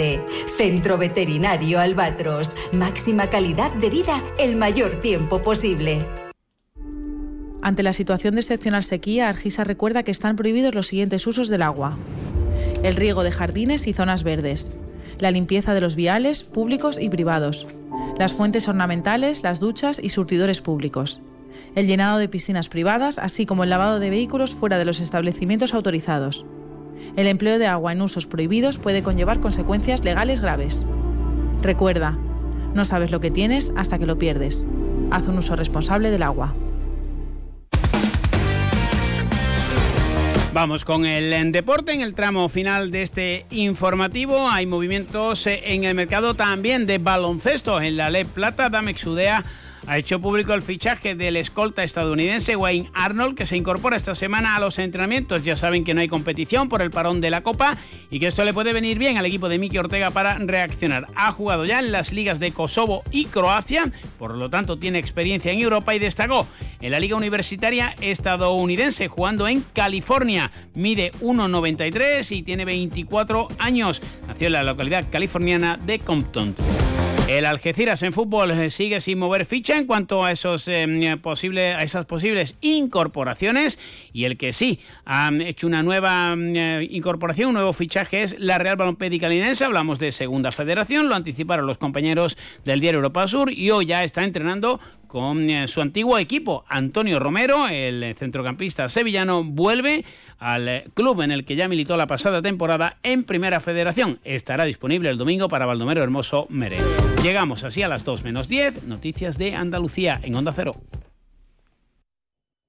171407. Centro Veterinario Albatros. Máxima calidad de vida el mayor tiempo posible. Ante la situación de excepcional sequía, Argisa recuerda que están prohibidos los siguientes usos del agua. El riego de jardines y zonas verdes. La limpieza de los viales públicos y privados. Las fuentes ornamentales, las duchas y surtidores públicos. El llenado de piscinas privadas, así como el lavado de vehículos fuera de los establecimientos autorizados. El empleo de agua en usos prohibidos puede conllevar consecuencias legales graves. Recuerda, no sabes lo que tienes hasta que lo pierdes. Haz un uso responsable del agua. Vamos con el deporte en el tramo final de este informativo. Hay movimientos en el mercado también de baloncesto. En la Le Plata, Damex Udea ha hecho público el fichaje del escolta estadounidense Wayne Arnold, que se incorpora esta semana a los entrenamientos. Ya saben que no hay competición por el parón de la Copa y que esto le puede venir bien al equipo de Miki Ortega para reaccionar. Ha jugado ya en las ligas de Kosovo y Croacia, por lo tanto tiene experiencia en Europa y destacó en la Liga Universitaria estadounidense jugando en California. Mide 1,93 y tiene 24 años. Nació en la localidad californiana de Compton. El Algeciras en fútbol eh, sigue sin mover ficha en cuanto a, esos, eh, a esas posibles incorporaciones y el que sí ha hecho una nueva mm, eh, incorporación, un nuevo fichaje es la Real Balompédica Linense. Hablamos de Segunda Federación, lo anticiparon los compañeros del diario Europa Sur y hoy ya está entrenando con su antiguo equipo. Antonio Romero, el centrocampista sevillano, vuelve al club en el que ya militó la pasada temporada en Primera Federación. Estará disponible el domingo para Baldomero Hermoso Mere. Llegamos así a las 2 menos 10, noticias de Andalucía en Onda Cero.